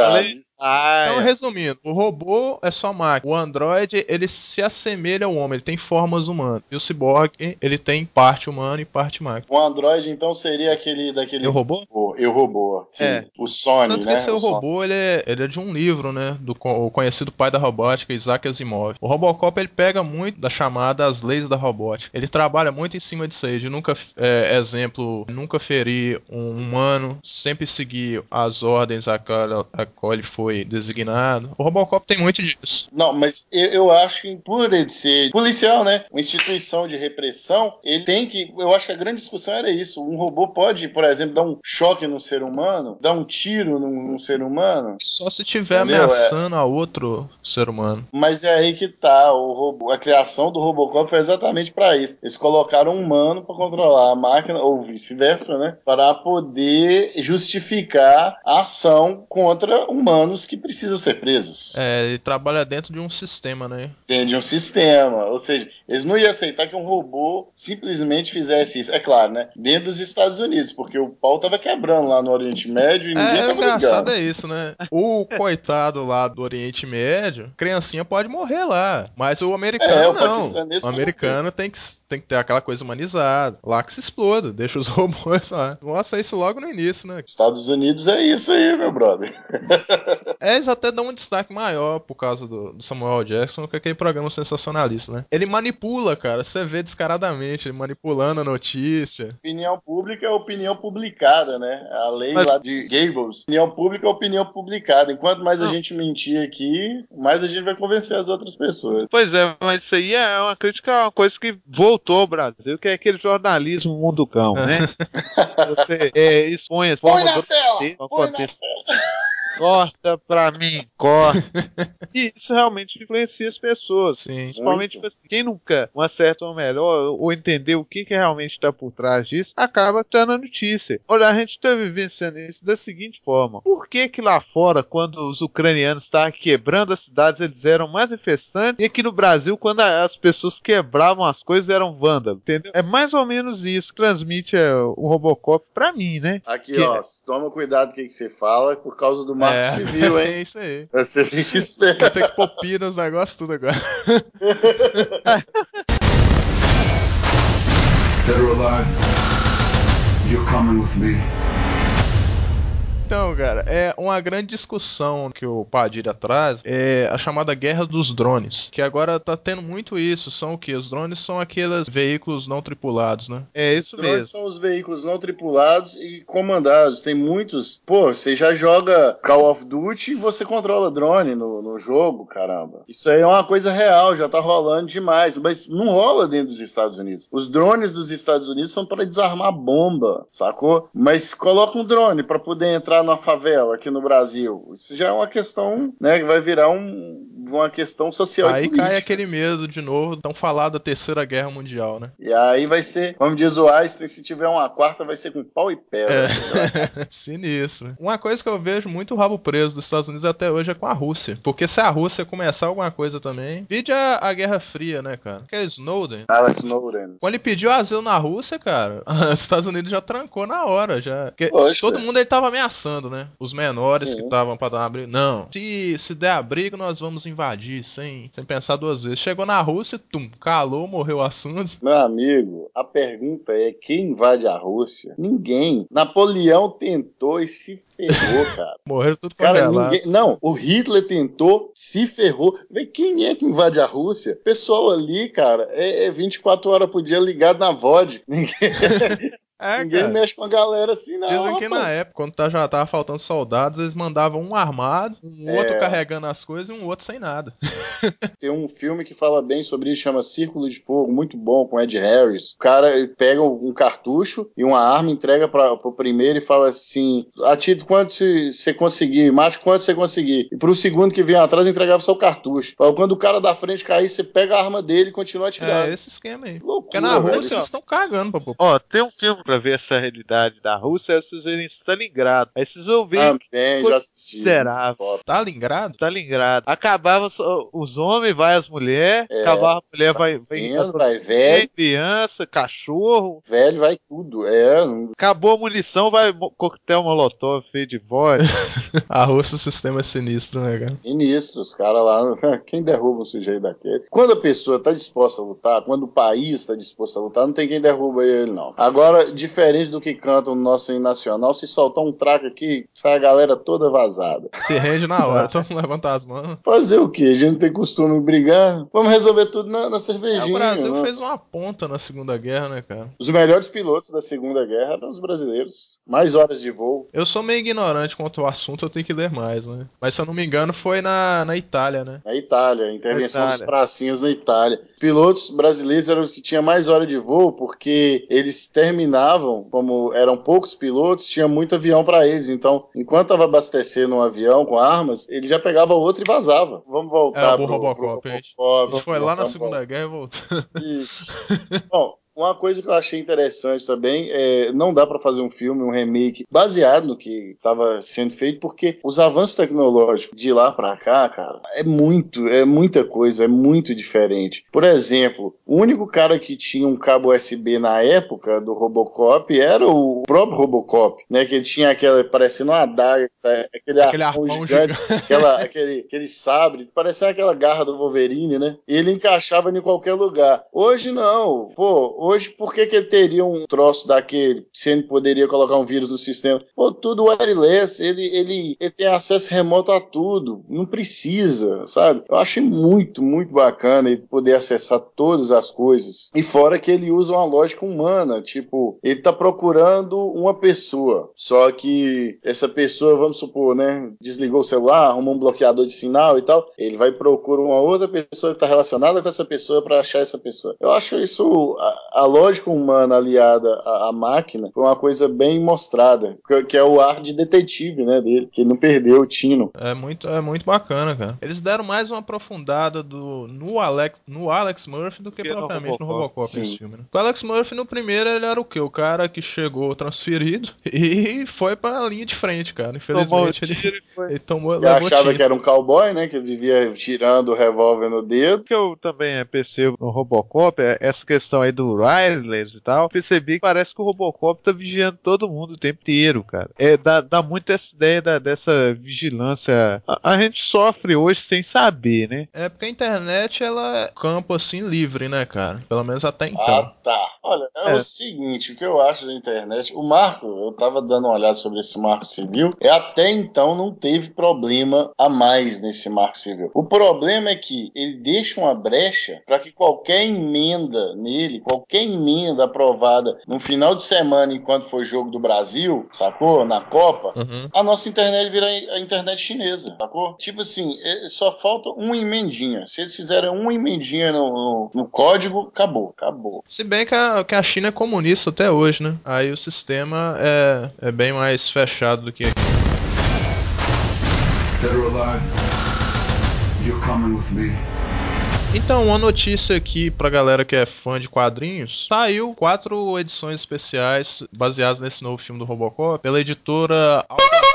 [SPEAKER 3] Ah,
[SPEAKER 1] Então,
[SPEAKER 3] é.
[SPEAKER 1] resumindo, o robô é só máquina. O android, ele se assemelha ao homem, ele tem formas humanas. E o ciborgue, ele tem parte humana e parte máquina.
[SPEAKER 2] O Android, então, seria aquele daquele.
[SPEAKER 1] E o robô?
[SPEAKER 2] O Eu Robô. Sim.
[SPEAKER 3] É.
[SPEAKER 2] O Sony,
[SPEAKER 1] Tanto que
[SPEAKER 2] né?
[SPEAKER 1] esse
[SPEAKER 2] O Sony.
[SPEAKER 1] robô, ele é, ele é de um livro, né? Do o conhecido pai da robótica, Isaac Asimov. O Robocop, ele pega muito da chamada As Leis da Robótica. Ele trabalha muito em cima disso aí, de nunca, é, exemplo, exemplo, nunca ferir um humano, sempre seguir as ordens a qual, a qual ele foi designado. O Robocop tem muito disso.
[SPEAKER 2] Não, mas eu, eu acho que por ele ser policial, né? Uma instituição de repressão, ele tem que. Eu acho que a grande discussão era isso. Um robô pode, por exemplo, dar um choque no ser humano, dar um tiro num, num ser humano.
[SPEAKER 1] Só se tiver
[SPEAKER 2] Entendeu?
[SPEAKER 1] ameaçando a outro ser humano.
[SPEAKER 2] Mas é aí que tá. O robô, a criação do Robocop foi exatamente para isso. Eles colocaram um humano para controlar a máquina, ou vice-versa, né? Para poder justificar a ação contra humanos que precisam ser presos.
[SPEAKER 1] É, ele trabalha dentro de um sistema, né?
[SPEAKER 2] Dentro de um sistema. Ou seja, eles não iam aceitar que um robô simplesmente fizesse isso. É claro, né? Dentro dos Estados Unidos, porque o pau tava quebrando lá no Oriente Médio e ninguém
[SPEAKER 1] É,
[SPEAKER 2] tava
[SPEAKER 1] engraçado
[SPEAKER 2] ligando.
[SPEAKER 1] é isso, né? O coitado lá do Oriente Médio, criancinha pode morrer lá. Mas o americano
[SPEAKER 2] É, o
[SPEAKER 1] não. O americano tem que, tem que ter aquela coisa humanizada. Lá que se exploda, deixa os robôs lá. Mostra isso logo no início, né?
[SPEAKER 2] Estados Unidos é isso aí, meu brother.
[SPEAKER 1] É, eles até dão um destaque maior por causa do, do Samuel Jackson que aquele programa sensacionalista, né? Ele manipula, cara. Você vê descaradamente ele manipulando a notícia.
[SPEAKER 2] Opinião pública é opinião publicada, né? A lei
[SPEAKER 3] Mas-
[SPEAKER 2] lá de Gables. Opinião pública é opinião publicada. Enquanto mais a
[SPEAKER 3] Não.
[SPEAKER 2] gente mentir aqui, mais a gente vai convencer as outras pessoas.
[SPEAKER 3] Pois é, mas isso aí é uma crítica a uma coisa que voltou ao Brasil, que é aquele jornalismo mundo cão, né? Você é, expõe as
[SPEAKER 2] Põe
[SPEAKER 3] formas
[SPEAKER 2] na tela! Põe na
[SPEAKER 3] acontecer. Corta pra mim, corta. E isso realmente influencia as pessoas.
[SPEAKER 1] Sim.
[SPEAKER 3] Principalmente, tipo assim, quem nunca um acertou melhor ou entender o que, que realmente está por trás disso, acaba tendo a notícia. Olha, a gente está vivenciando isso da seguinte forma: por que que lá fora, quando os ucranianos estavam quebrando as cidades, eles eram mais infestantes, e aqui no Brasil, quando a- as pessoas quebravam as coisas, eram vândalos? Entendeu? É mais ou menos isso que transmite é, o Robocop pra mim, né?
[SPEAKER 2] Aqui,
[SPEAKER 3] Que-
[SPEAKER 2] ó, toma cuidado com o que você fala por causa do marco
[SPEAKER 1] é.
[SPEAKER 2] civil,
[SPEAKER 1] É
[SPEAKER 2] hein?
[SPEAKER 1] isso aí.
[SPEAKER 2] Você fica esperto.
[SPEAKER 1] Vou ter que pôr pi nos negócios tudo agora.
[SPEAKER 8] Dead or alive, you're coming with me.
[SPEAKER 1] Então, cara, é uma grande discussão que o Padilha traz é a chamada guerra dos drones. Que agora tá tendo muito isso. São o que? Os drones são aqueles veículos não tripulados, né?
[SPEAKER 3] É isso
[SPEAKER 2] Os drones
[SPEAKER 3] mesmo.
[SPEAKER 2] são os veículos não tripulados e comandados. Tem muitos. Pô, você já joga Call of Duty e você controla drone no, no jogo, caramba. Isso aí é uma coisa real, já tá rolando demais. Mas não rola dentro dos Estados Unidos. Os drones dos Estados Unidos são para desarmar bomba, sacou? Mas coloca um drone para poder entrar numa favela aqui no Brasil. Isso já é uma questão, né, que vai virar um- uma questão social e
[SPEAKER 1] Aí
[SPEAKER 2] política.
[SPEAKER 1] cai aquele medo de novo, tão falado da terceira guerra mundial, né?
[SPEAKER 2] E aí vai ser, como diz o Einstein, se tiver uma quarta, vai ser com pau e pedra.
[SPEAKER 1] É. Sinistro. Uma coisa que eu vejo muito rabo preso dos Estados Unidos até hoje é com a Rússia. Porque se a Rússia começar alguma coisa também. Vide a, a Guerra Fria, né, cara? Que é Snowden.
[SPEAKER 2] Alex Snowden.
[SPEAKER 1] Quando ele pediu asilo na Rússia, cara, os Estados Unidos já trancou na hora, já. Porque
[SPEAKER 2] Lógico,
[SPEAKER 1] todo mundo ele tava ameaçando, né? Os menores
[SPEAKER 2] Sim.
[SPEAKER 1] que estavam pra dar abrigo. Não, se, se der abrigo, nós vamos invadir, sem, sem pensar duas vezes. Chegou na Rússia, tum, calou, morreu o assunto.
[SPEAKER 2] Meu amigo, a pergunta é: quem invade a Rússia? Ninguém. Napoleão tentou e se ferrou, cara.
[SPEAKER 1] Morreram tudo
[SPEAKER 2] Cara,
[SPEAKER 1] congelado.
[SPEAKER 2] ninguém. Não, o Hitler tentou, se ferrou. Vê quem é que invade a Rússia? O pessoal ali, cara, é, é 24 horas por dia ligado na VOD. Ninguém,
[SPEAKER 1] É,
[SPEAKER 2] ninguém
[SPEAKER 1] cara.
[SPEAKER 2] mexe com a galera assim, não.
[SPEAKER 1] Dizem que na época, quando tá- já tava faltando soldados, eles mandavam um armado, um
[SPEAKER 2] É.
[SPEAKER 1] outro carregando as coisas e um outro sem nada.
[SPEAKER 2] Tem um filme que fala bem sobre isso, chama Círculo de Fogo, muito bom, com Ed Harris. O cara ele pega um cartucho e uma arma, entrega para pro primeiro e fala assim: atire quanto você conseguir, mate quanto você conseguir. E pro segundo que vem atrás, entregava só o cartucho. Fala, quando o cara da frente cair, você pega a arma dele e continua atirando.
[SPEAKER 1] É esse esquema aí.
[SPEAKER 2] Que loucura,
[SPEAKER 1] Porque na
[SPEAKER 2] velho.
[SPEAKER 1] Rússia eles estão cagando pra população.
[SPEAKER 3] Ó, tem um filme pra ver essa realidade da Rússia, é vocês verem Stalingrado. Aí vocês vão ver
[SPEAKER 2] Também, já assisti. Foda.
[SPEAKER 1] Stalingrado?
[SPEAKER 3] Stalingrado. Acabava só- os homens, vai as mulheres,
[SPEAKER 2] É.
[SPEAKER 3] acabava a mulher, vai, vai,
[SPEAKER 2] Vendo, vai velho,
[SPEAKER 3] criança, cachorro.
[SPEAKER 2] velho, vai tudo. É,
[SPEAKER 3] Acabou a munição, vai coquetel molotov feio de vodka.
[SPEAKER 1] A Rússia o sistema é sinistro, né, cara?
[SPEAKER 2] Sinistro, os caras lá. Quem derruba um sujeito daquele? Quando a pessoa está disposta a lutar, quando o país está disposto a lutar, não tem quem derruba ele, não. Agora, diferente do que cantam no nosso hino nacional, se soltar um traco aqui, sai a galera toda vazada.
[SPEAKER 1] Se rende na hora, todo mundo levanta as mãos.
[SPEAKER 2] Fazer o quê? A gente não tem costume de brigar. Vamos resolver tudo na, na
[SPEAKER 1] É,
[SPEAKER 2] cervejinha.
[SPEAKER 1] o Brasil
[SPEAKER 2] né?
[SPEAKER 1] fez uma ponta na Segunda Guerra, né, cara?
[SPEAKER 2] Os melhores pilotos da Segunda Guerra eram os brasileiros. Mais horas de voo.
[SPEAKER 1] Eu sou meio ignorante quanto ao assunto, eu tenho que ler mais, né? Mas se eu não me engano, foi na, na Itália, né?
[SPEAKER 2] Na Itália, a intervenção
[SPEAKER 3] Na
[SPEAKER 2] dos
[SPEAKER 3] Itália.
[SPEAKER 2] pracinhas na Itália. Os pilotos brasileiros eram os que tinham mais hora de voo, porque eles como eram poucos pilotos, tinha muito avião para eles. Então, enquanto estava abastecendo um avião com armas, ele já pegava outro e vazava. Vamos voltar
[SPEAKER 1] É, pro
[SPEAKER 2] pro,
[SPEAKER 1] Robocop,
[SPEAKER 2] pro
[SPEAKER 1] a gente-
[SPEAKER 2] Robocop.
[SPEAKER 1] A gente foi lá na Segunda Guerra e voltou.
[SPEAKER 2] Isso. Bom, uma coisa que eu achei interessante também é não dá pra fazer um filme, um remake baseado no que estava sendo feito, porque os avanços tecnológicos de lá pra cá, cara, é muito, é muita coisa, é muito diferente. Por exemplo, o único cara que tinha um cabo USB na época do Robocop era o próprio Robocop, né? Que ele tinha aquela parecendo uma adaga, aquele,
[SPEAKER 1] Aquele
[SPEAKER 2] arpão
[SPEAKER 1] arpão
[SPEAKER 2] gigante, aquela, aquele, aquele sabre, parecendo aquela garra do Wolverine, né? E ele encaixava em qualquer lugar. Hoje não. Pô, hoje por que, que ele teria um troço daquele, se ele poderia colocar um vírus no sistema? Pô, tudo wireless, ele, ele, ele tem acesso remoto a tudo, não precisa, sabe? Eu achei muito, muito bacana ele poder acessar todas as coisas. E fora que ele usa uma lógica humana, tipo, ele tá procurando uma pessoa, só que essa pessoa, vamos supor, né, desligou o celular, arrumou um bloqueador de sinal e tal, ele vai procurar uma outra pessoa que tá relacionada com essa pessoa para achar essa pessoa. Eu acho isso, a lógica humana aliada à, à máquina, foi uma coisa bem mostrada, que, que é o ar de detetive, né, dele, que ele não perdeu o tino.
[SPEAKER 1] É muito, é muito bacana, cara. Eles deram mais uma aprofundada do, no, Alex, no Alex Murphy do que propriamente no
[SPEAKER 3] Robocop,
[SPEAKER 1] Robocop
[SPEAKER 2] sim.
[SPEAKER 1] nesse filme. Né? O Alex Murphy no primeiro ele era o quê? O cara que chegou transferido e foi pra linha de frente, cara.
[SPEAKER 3] Tomou
[SPEAKER 1] Infelizmente ele,
[SPEAKER 3] tiro e foi.
[SPEAKER 1] ele tomou, levou
[SPEAKER 2] achava
[SPEAKER 1] tiro.
[SPEAKER 2] que era um cowboy, né, que vivia tirando o revólver no dedo.
[SPEAKER 3] O que eu também percebo no Robocop é essa questão aí do wireless e tal. Percebi que parece que o Robocop tá vigiando todo mundo o tempo inteiro, cara. É, dá, dá muito essa ideia da- dessa vigilância. A, a gente sofre hoje sem saber, né?
[SPEAKER 1] É porque a internet ela é campo assim livre, né, cara? Pelo menos até então.
[SPEAKER 2] Ah, tá. Olha, é,
[SPEAKER 3] É.
[SPEAKER 2] o seguinte, o que eu acho da internet, o marco, eu tava dando uma olhada sobre esse marco civil, e até então não teve problema a mais nesse marco civil. O problema é que ele deixa uma brecha para que qualquer emenda nele, qualquer emenda aprovada no final de semana enquanto for jogo do Brasil, sacou? Na Copa,
[SPEAKER 1] Uhum.
[SPEAKER 2] a nossa internet vira a internet chinesa, sacou? Tipo assim, é- só falta uma emendinha. Se eles fizerem uma emendinha no, no- no código, acabou, acabou.
[SPEAKER 1] Se bem que a, que a China é comunista até hoje, né? Aí o sistema é, é bem mais fechado do que aqui.
[SPEAKER 8] Dead or alive, you're coming with me.
[SPEAKER 1] Então, uma notícia aqui pra galera que é fã de quadrinhos: saiu quatro edições especiais baseadas nesse novo filme do Robocop pela editora Astral.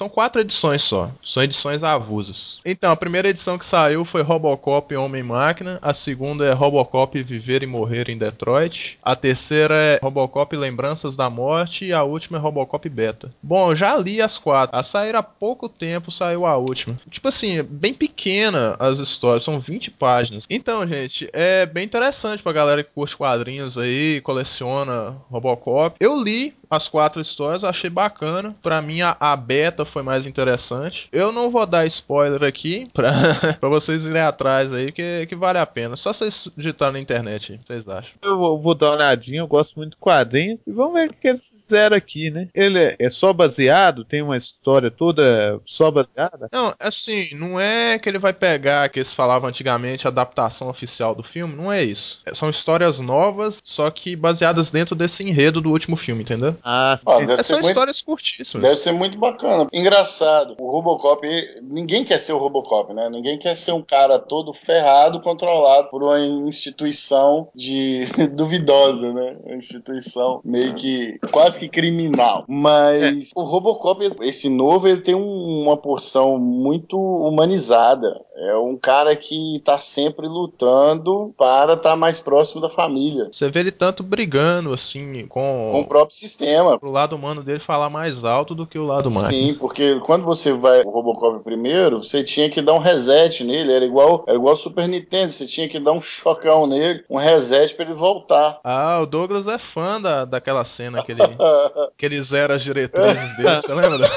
[SPEAKER 1] São quatro edições só, são edições avulsas. Então, a primeira edição que saiu foi Robocop Homem-Máquina, a segunda é Robocop Viver e Morrer em Detroit, a terceira é Robocop Lembranças da Morte e a última é Robocop Beta. Bom, eu já li as quatro, a sair há pouco tempo saiu a última. Tipo assim, é bem pequena as histórias, são 20 páginas. Então, gente, é bem interessante pra galera que curte quadrinhos aí, coleciona Robocop. Eu li as quatro histórias, achei bacana. Pra mim, a, a beta foi mais interessante. Eu não vou dar spoiler aqui pra, pra vocês irem atrás aí, que, que vale a pena. Só vocês digitarem na internet, aí, o que vocês acham?
[SPEAKER 3] Eu vou, vou dar uma olhadinha, eu gosto muito do quadrinho. E vamos ver o que eles fizeram aqui, né? Ele é, é só baseado, tem uma história toda só baseada.
[SPEAKER 1] Não, assim, não é que ele vai pegar que eles falavam antigamente, a adaptação oficial do filme, não é isso. É- São histórias novas, só que baseadas dentro desse enredo do último filme, entendeu?
[SPEAKER 3] Ah,
[SPEAKER 2] deve
[SPEAKER 1] É, são
[SPEAKER 2] muito-
[SPEAKER 1] histórias curtíssimas.
[SPEAKER 2] Deve ser muito bacana. Engraçado, o Robocop, ninguém quer ser o Robocop, né? Ninguém quer ser um cara todo ferrado, controlado por uma instituição de duvidosa, né? Uma instituição meio que quase que criminal. Mas o Robocop, esse novo, ele tem um- uma porção muito humanizada. É um cara que tá sempre lutando para estar mais próximo da família.
[SPEAKER 1] Você vê ele tanto brigando, assim, com.
[SPEAKER 2] Com o próprio sistema. Cinema.
[SPEAKER 1] Pro lado humano dele falar mais alto do que o lado mágico.
[SPEAKER 2] Sim, porque quando você vai o Robocop primeiro, você tinha que dar um reset nele. Era igual, era igual Super Nintendo. Você tinha que dar um chocão nele, um reset pra ele voltar.
[SPEAKER 1] Ah, o Douglas é fã da, daquela cena que ele, que ele zera as diretrizes dele, você lembra?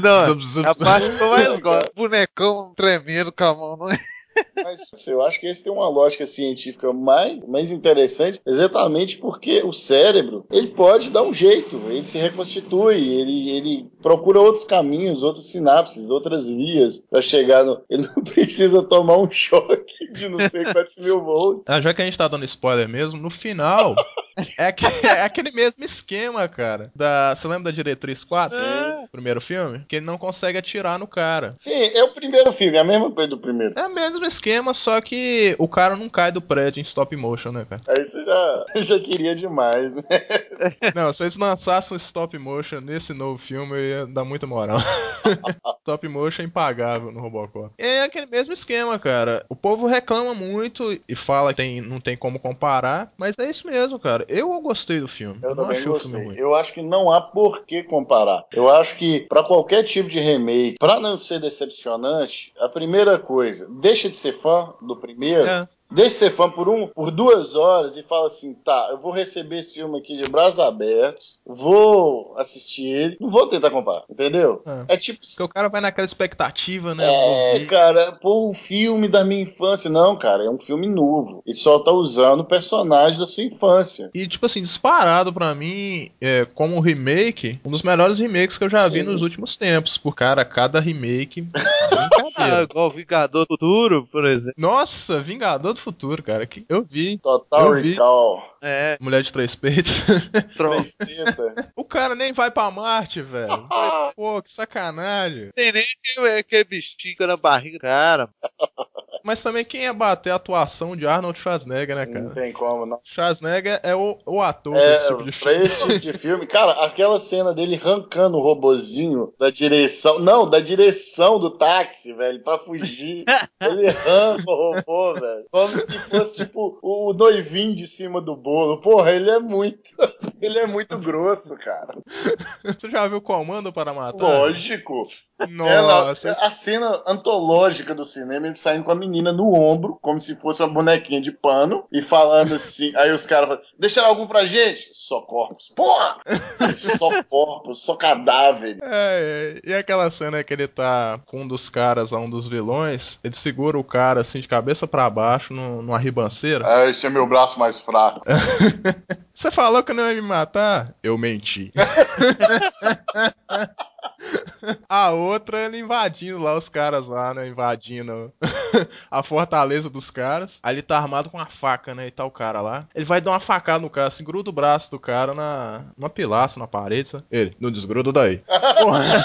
[SPEAKER 3] Não,
[SPEAKER 1] Zup, zup,
[SPEAKER 3] a parte que eu mais gosto. Bonecão tremendo com a mão. Não é?
[SPEAKER 2] Mas assim, eu acho que esse tem uma lógica científica mais, mais interessante, exatamente porque o cérebro ele pode dar um jeito, ele se reconstitui, ele, ele procura outros caminhos, outras sinapses, outras vias para chegar no. Ele não precisa tomar um choque de não sei quantos mil volts.
[SPEAKER 1] Ah, já que a gente tá dando spoiler mesmo, no final é, aque- é aquele mesmo esquema, cara. Da, você lembra da Diretriz 4? Primeiro filme? Que ele não consegue atirar no cara.
[SPEAKER 2] Sim, é o primeiro filme, é a mesma coisa do primeiro.
[SPEAKER 1] É mesmo esquema, só que o cara não cai do prédio em stop motion, né, cara?
[SPEAKER 2] Aí você já, já queria demais, né?
[SPEAKER 1] Não, se eles lançassem stop motion nesse novo filme, eu ia dar muita moral. stop motion é impagável no Robocop. É aquele mesmo esquema, cara. O povo reclama muito e fala que tem- não tem como comparar, mas é isso mesmo, cara. Eu gostei do filme.
[SPEAKER 2] Eu
[SPEAKER 1] não
[SPEAKER 2] também gostei. Eu acho que não há por que comparar. Eu acho que pra qualquer tipo de remake, pra não ser decepcionante, a primeira coisa, deixa de ser fã do primeiro.
[SPEAKER 1] É.
[SPEAKER 2] Deixa de ser fã por um, por duas horas e fala assim, tá, eu vou receber esse filme aqui de braços abertos, vou assistir ele, não vou tentar comparar, entendeu?
[SPEAKER 1] É.
[SPEAKER 2] É tipo,
[SPEAKER 1] Porque o cara vai naquela expectativa, né?
[SPEAKER 2] é, cara, pô, um filme da minha infância. Não, cara, é um filme novo. Ele só tá usando o personagem da sua infância.
[SPEAKER 1] E, tipo assim, disparado pra mim, é, como remake, um dos melhores remakes que eu já vi
[SPEAKER 2] Sim.
[SPEAKER 1] nos últimos tempos. Por cara, cada remake.
[SPEAKER 3] Ah, igual o Vingador Futuro, por exemplo.
[SPEAKER 1] Nossa, Vingador do Futuro, cara. Que eu vi.
[SPEAKER 2] Total
[SPEAKER 1] Eu vi.
[SPEAKER 2] Recall.
[SPEAKER 3] É,
[SPEAKER 1] Mulher de Três Peitos.
[SPEAKER 2] Três
[SPEAKER 1] o cara nem vai pra Marte, velho. Pô, que sacanagem.
[SPEAKER 3] Tem nem aquele, aquele bichinho na barriga, cara.
[SPEAKER 1] Mas também quem ia bater a atuação de Arnold Schwarzenegger, né,
[SPEAKER 2] Não
[SPEAKER 1] cara?
[SPEAKER 2] tem como, não.
[SPEAKER 1] Schwarzenegger é o, o ator
[SPEAKER 2] É,
[SPEAKER 1] desse tipo de
[SPEAKER 2] pra
[SPEAKER 1] filme.
[SPEAKER 2] esse tipo de filme, cara, aquela cena dele arrancando o robozinho da direção, não, da direção do táxi, velho, pra fugir. Ele arranca o robô, velho, como se fosse tipo o noivinho de cima do bolo. Porra, ele é muito, ele é muito grosso, cara.
[SPEAKER 1] Você já viu Comando para Matar?
[SPEAKER 2] Lógico.
[SPEAKER 1] Nossa,
[SPEAKER 2] É, não, a cena antológica do cinema, ele saindo com a menina no ombro, como se fosse uma bonequinha de pano, e falando assim. aí os caras falam: deixa algum pra gente? Só corpos. Porra! Só corpos, só cadáver.
[SPEAKER 1] É, é, e aquela cena que ele tá com um dos caras, um dos vilões, ele segura o cara assim de cabeça pra baixo no, numa ribanceira.
[SPEAKER 2] Ah, esse é meu braço mais fraco.
[SPEAKER 1] Você falou que não ia me matar? Eu menti. A outra ele invadindo lá os caras lá, né? Invadindo a fortaleza dos caras. Aí ele tá armado com uma faca, né? E tá o cara lá. Ele vai dar uma facada no cara, assim, gruda o braço do cara na, numa pilaça, na parede, sabe? Ele, não desgruda daí. Porra.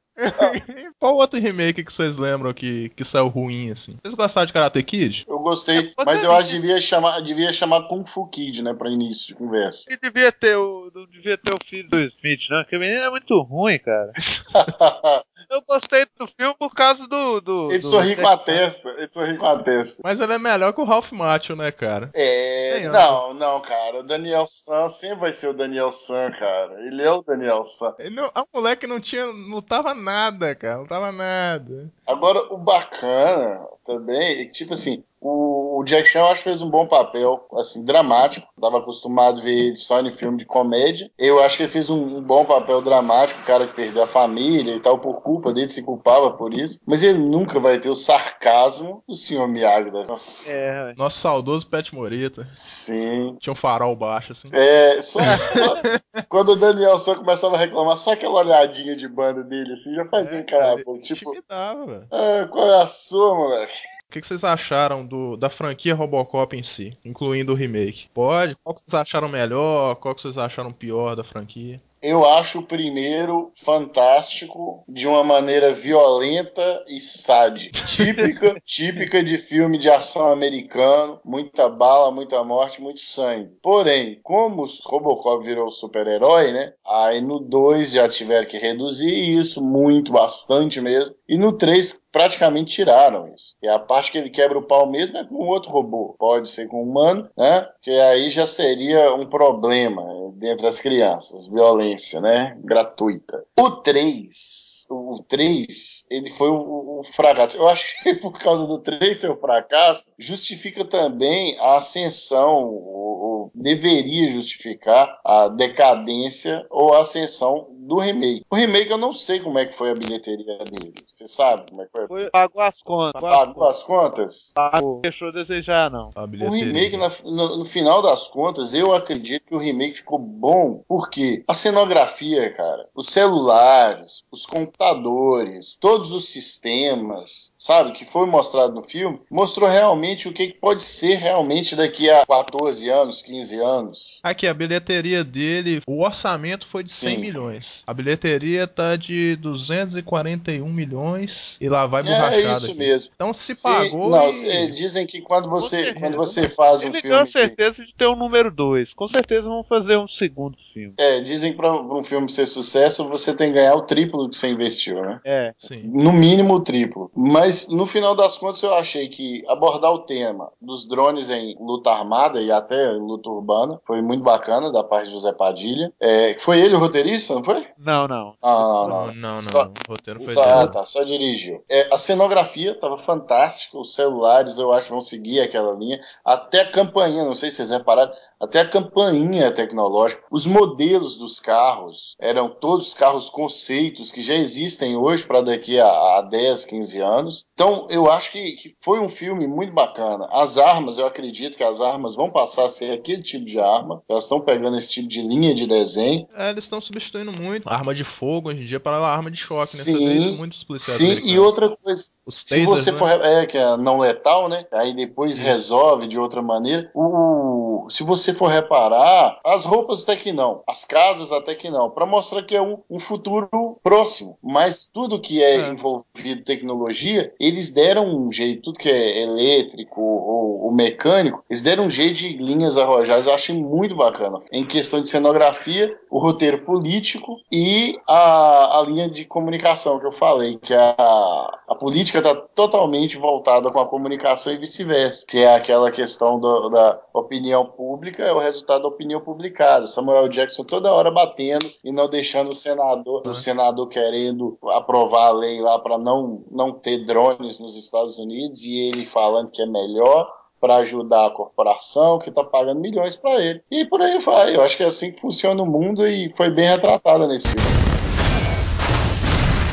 [SPEAKER 1] Qual outro remake que vocês lembram que, que saiu ruim, assim? Vocês gostaram de Karate Kid?
[SPEAKER 2] Eu gostei,
[SPEAKER 3] É,
[SPEAKER 2] mas eu acho que devia chamar, devia chamar Kung Fu Kid, né, pra início de conversa.
[SPEAKER 3] E devia ter o, não devia ter o filho do Smith, não, porque o menino é muito ruim, cara. Eu gostei do filme por causa do. do
[SPEAKER 2] ele
[SPEAKER 3] do-
[SPEAKER 2] sorri com a testa, ele sorri com a testa.
[SPEAKER 1] Mas ele é melhor que o Ralph Macho, né, cara?
[SPEAKER 2] É,
[SPEAKER 1] Tem
[SPEAKER 2] não, não, cara. O Daniel San sempre vai ser o Daniel San, cara. Ele é o Daniel San.
[SPEAKER 1] Ele não- a moleque não tinha. não tava nada, cara. Não tava nada.
[SPEAKER 2] Agora, o bacana também é que, tipo assim, o, o Jack Chan eu acho que fez um bom papel, assim, dramático. Tava acostumado a ver ele só em filme de comédia. Eu acho que ele fez um, um bom papel dramático, o cara que perdeu a família e tal, por culpa dele, se culpava por isso. Mas ele nunca vai ter o sarcasmo do Sr. Miyagi. né? Nossa,
[SPEAKER 3] É.
[SPEAKER 1] Nosso saudoso Pet Morita.
[SPEAKER 2] sim.
[SPEAKER 1] Tinha um farol baixo, assim.
[SPEAKER 2] É, só, só- quando o Daniel só começava a reclamar, só aquela olhadinha de banda dele, assim, já fazia
[SPEAKER 1] É, cara,
[SPEAKER 2] tipo,
[SPEAKER 1] velho.
[SPEAKER 2] ah, qual é a sua, moleque?
[SPEAKER 1] O que, que vocês acharam do, da franquia Robocop em si, incluindo o remake? Pode? Qual que vocês acharam melhor? Qual que vocês acharam pior da franquia?
[SPEAKER 2] Eu acho o primeiro fantástico de uma maneira violenta e sádica. Típica, típica de filme de ação americano. Muita bala, muita morte, muito sangue. Porém, como o Robocop virou super-herói, né? Aí no 2 já tiveram que reduzir isso, muito, bastante mesmo. E no 3 praticamente tiraram isso. E a parte que ele quebra o pau mesmo é com outro robô. Pode ser com um humano, né? Que aí já seria um problema dentre as crianças. Violência, né? Gratuita. O 3 o 3, ele foi o, o, fracasso. Eu acho que por causa do 3 ser o fracasso, justifica também a ascensão, ou, ou deveria justificar a decadência ou a ascensão do remake. O remake eu não sei como é que foi a bilheteria dele. Você sabe como é que foi?
[SPEAKER 3] Foi, pagou as contas.
[SPEAKER 2] Pagou as contas?
[SPEAKER 3] Pagou. Deixou a desejar, não.
[SPEAKER 1] A
[SPEAKER 2] O remake, na- no, no final das contas, eu acredito que o remake ficou bom, porque a cenografia, cara, os celulares, os computadores, todos os sistemas, sabe, que foi mostrado no filme, mostrou realmente o que que pode ser realmente daqui a 14 anos, 15 anos.
[SPEAKER 1] Aqui, a bilheteria dele, o orçamento foi de 100
[SPEAKER 2] Sim.
[SPEAKER 1] milhões. A bilheteria tá de 241 milhões e lá vai
[SPEAKER 2] É
[SPEAKER 1] borrachada.
[SPEAKER 2] isso
[SPEAKER 1] aqui.
[SPEAKER 2] mesmo.
[SPEAKER 1] Então se
[SPEAKER 2] Se-
[SPEAKER 1] pagou
[SPEAKER 2] Não,
[SPEAKER 1] e...
[SPEAKER 2] dizem que quando você,
[SPEAKER 3] certeza.
[SPEAKER 2] quando você faz um
[SPEAKER 3] Ele
[SPEAKER 2] filme. que-
[SPEAKER 3] certeza de ter um número 2. Com certeza vão fazer um segundo filme.
[SPEAKER 2] É, dizem que para um filme ser sucesso, você tem que ganhar o triplo do que você investiu, né?
[SPEAKER 3] É.
[SPEAKER 1] Sim.
[SPEAKER 2] No mínimo o triplo. Mas no final das contas eu achei que abordar o tema dos drones em luta armada e até luta urbana foi muito bacana da parte do Zé Padilha. É, foi ele o roteirista, não foi?
[SPEAKER 3] Não, não.
[SPEAKER 2] Ah,
[SPEAKER 1] Não,
[SPEAKER 2] não.
[SPEAKER 1] não, não.
[SPEAKER 2] Só-
[SPEAKER 1] O roteiro foi
[SPEAKER 2] Só, ah, tá, só dirigiu. É, a cenografia tava fantástica, os celulares eu acho que vão seguir aquela linha. Até a campainha, não sei se vocês repararam, até a campainha tecnológica. Os modelos dos carros eram todos carros conceitos que já existem hoje para daqui a, a 10, 15 anos. Então eu acho que, que foi um filme muito bacana. As armas, eu acredito que as armas vão passar a ser aquele tipo de arma. Elas estão pegando esse tipo de linha de desenho.
[SPEAKER 1] É, eles estão substituindo muito. A arma de fogo hoje em dia para a arma de choque, né?
[SPEAKER 2] Sim,
[SPEAKER 1] isso muito nos policiais
[SPEAKER 2] Sim, e outra coisa,
[SPEAKER 1] Os
[SPEAKER 2] Se
[SPEAKER 1] tasers,
[SPEAKER 2] você
[SPEAKER 1] né?
[SPEAKER 2] for. É, que é não letal, né? Aí depois
[SPEAKER 1] Isso.
[SPEAKER 2] resolve de outra maneira. O, se você for reparar, as roupas até que não, as casas até que não, para mostrar que é um, um futuro próximo. Mas tudo que é,
[SPEAKER 1] É.
[SPEAKER 2] envolvido em tecnologia, eles deram um jeito, tudo que é elétrico ou, ou mecânico, eles deram um jeito de linhas arrojadas. Eu achei muito bacana. Em questão de cenografia, o roteiro político e a, a linha de comunicação que eu falei, que a, a política está totalmente voltada com a comunicação e vice-versa, que é aquela questão do- da opinião pública, é o resultado da opinião publicada. Samuel Jackson toda hora batendo e não deixando o senador, o
[SPEAKER 1] Ah.
[SPEAKER 2] senador querendo aprovar a lei lá para não, não ter drones nos Estados Unidos e ele falando que é melhor para ajudar a corporação que está pagando milhões para ele. E por aí vai. Eu acho que é assim que funciona o mundo e foi bem retratado nesse filme.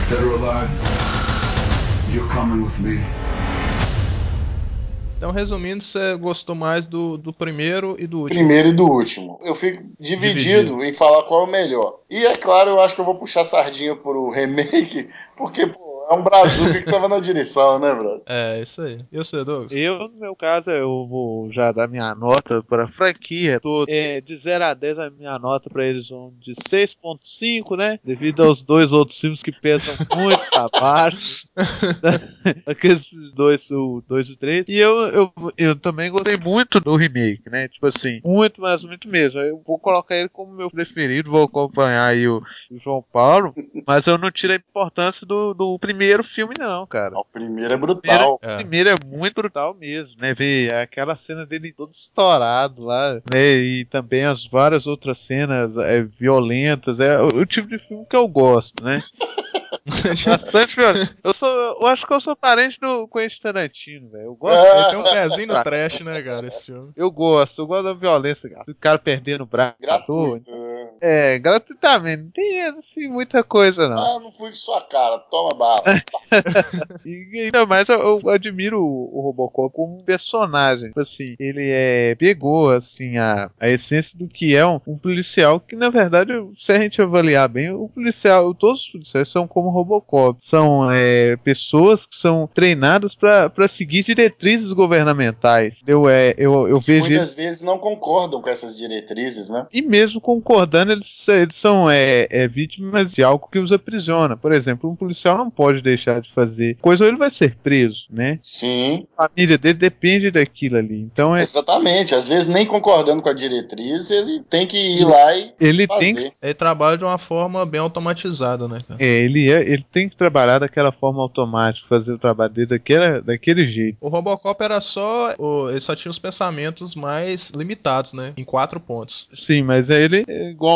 [SPEAKER 8] Dead or alive, you're coming with me.
[SPEAKER 1] Então, resumindo, você gostou mais do, do primeiro e do último.
[SPEAKER 2] Primeiro e do último. Eu fico dividido,
[SPEAKER 1] Dividido.
[SPEAKER 2] em falar qual é o melhor. E é claro, eu acho que eu vou puxar sardinha pro remake, porque, pô, é um brazuca que tava na direção, né, brother?
[SPEAKER 1] É, isso aí. E você, Douglas?
[SPEAKER 3] Eu, no meu caso, eu vou já dar minha nota para a franquia toda. É, de 0 a 10, a minha nota para eles vão de 6.5, né? Devido aos dois outros filmes que pesam muito abaixo. Aqueles dois, o 2 e o 3. E eu, eu, eu também gostei muito do remake, né? Tipo assim, muito, mas muito mesmo. Eu vou colocar ele como meu preferido, vou acompanhar aí o, o João Paulo, mas eu não tiro a importância do, do primeiro filme, não, cara.
[SPEAKER 2] O primeiro é brutal.
[SPEAKER 1] É.
[SPEAKER 3] Primeiro é muito brutal mesmo, né? Ver aquela cena dele todo estourado lá, né? E também as várias outras cenas é, violentas. É o, o tipo de filme que eu gosto, né? Bastante violento. Eu, sou, eu acho que eu sou parente do Quentin Tarantino, velho. Eu gosto.
[SPEAKER 2] Ah.
[SPEAKER 1] Ele tem um pezinho no trash, né, cara, esse filme.
[SPEAKER 3] Eu gosto, eu gosto da violência, cara. O cara perdendo o braço.
[SPEAKER 2] Gratuito.
[SPEAKER 3] É, gratuitamente. Não tem assim muita coisa, não.
[SPEAKER 2] Ah, não fui com sua cara, toma bala.
[SPEAKER 3] E ainda mais eu, eu admiro o, o Robocop como um personagem. Tipo Assim, ele é pegou assim a, a essência do que é um, um policial que na verdade, se a gente avaliar bem, o policial, todos os policiais são como Robocop, são é, pessoas que são treinadas para seguir diretrizes governamentais. Eu é, eu, eu vejo
[SPEAKER 2] muitas vezes não concordam com essas diretrizes, né?
[SPEAKER 3] e mesmo concordando, engano, eles, eles são é, é, vítimas de algo que os aprisiona. Por exemplo, um policial não pode deixar de fazer coisa ou ele vai ser preso, né?
[SPEAKER 2] Sim.
[SPEAKER 3] A família dele depende daquilo ali. Então é,
[SPEAKER 2] Exatamente. Às vezes, nem concordando com a diretriz, ele tem que ir lá e
[SPEAKER 3] ele
[SPEAKER 2] fazer.
[SPEAKER 3] tem que
[SPEAKER 1] Ele trabalha de uma forma bem automatizada, né, cara?
[SPEAKER 3] é, ele, é, ele tem que trabalhar daquela forma automática, fazer o trabalho dele daquele, daquele jeito.
[SPEAKER 1] O Robocop era só. Ele só tinha os pensamentos mais limitados, né? Em quatro pontos.
[SPEAKER 3] Sim, mas ele,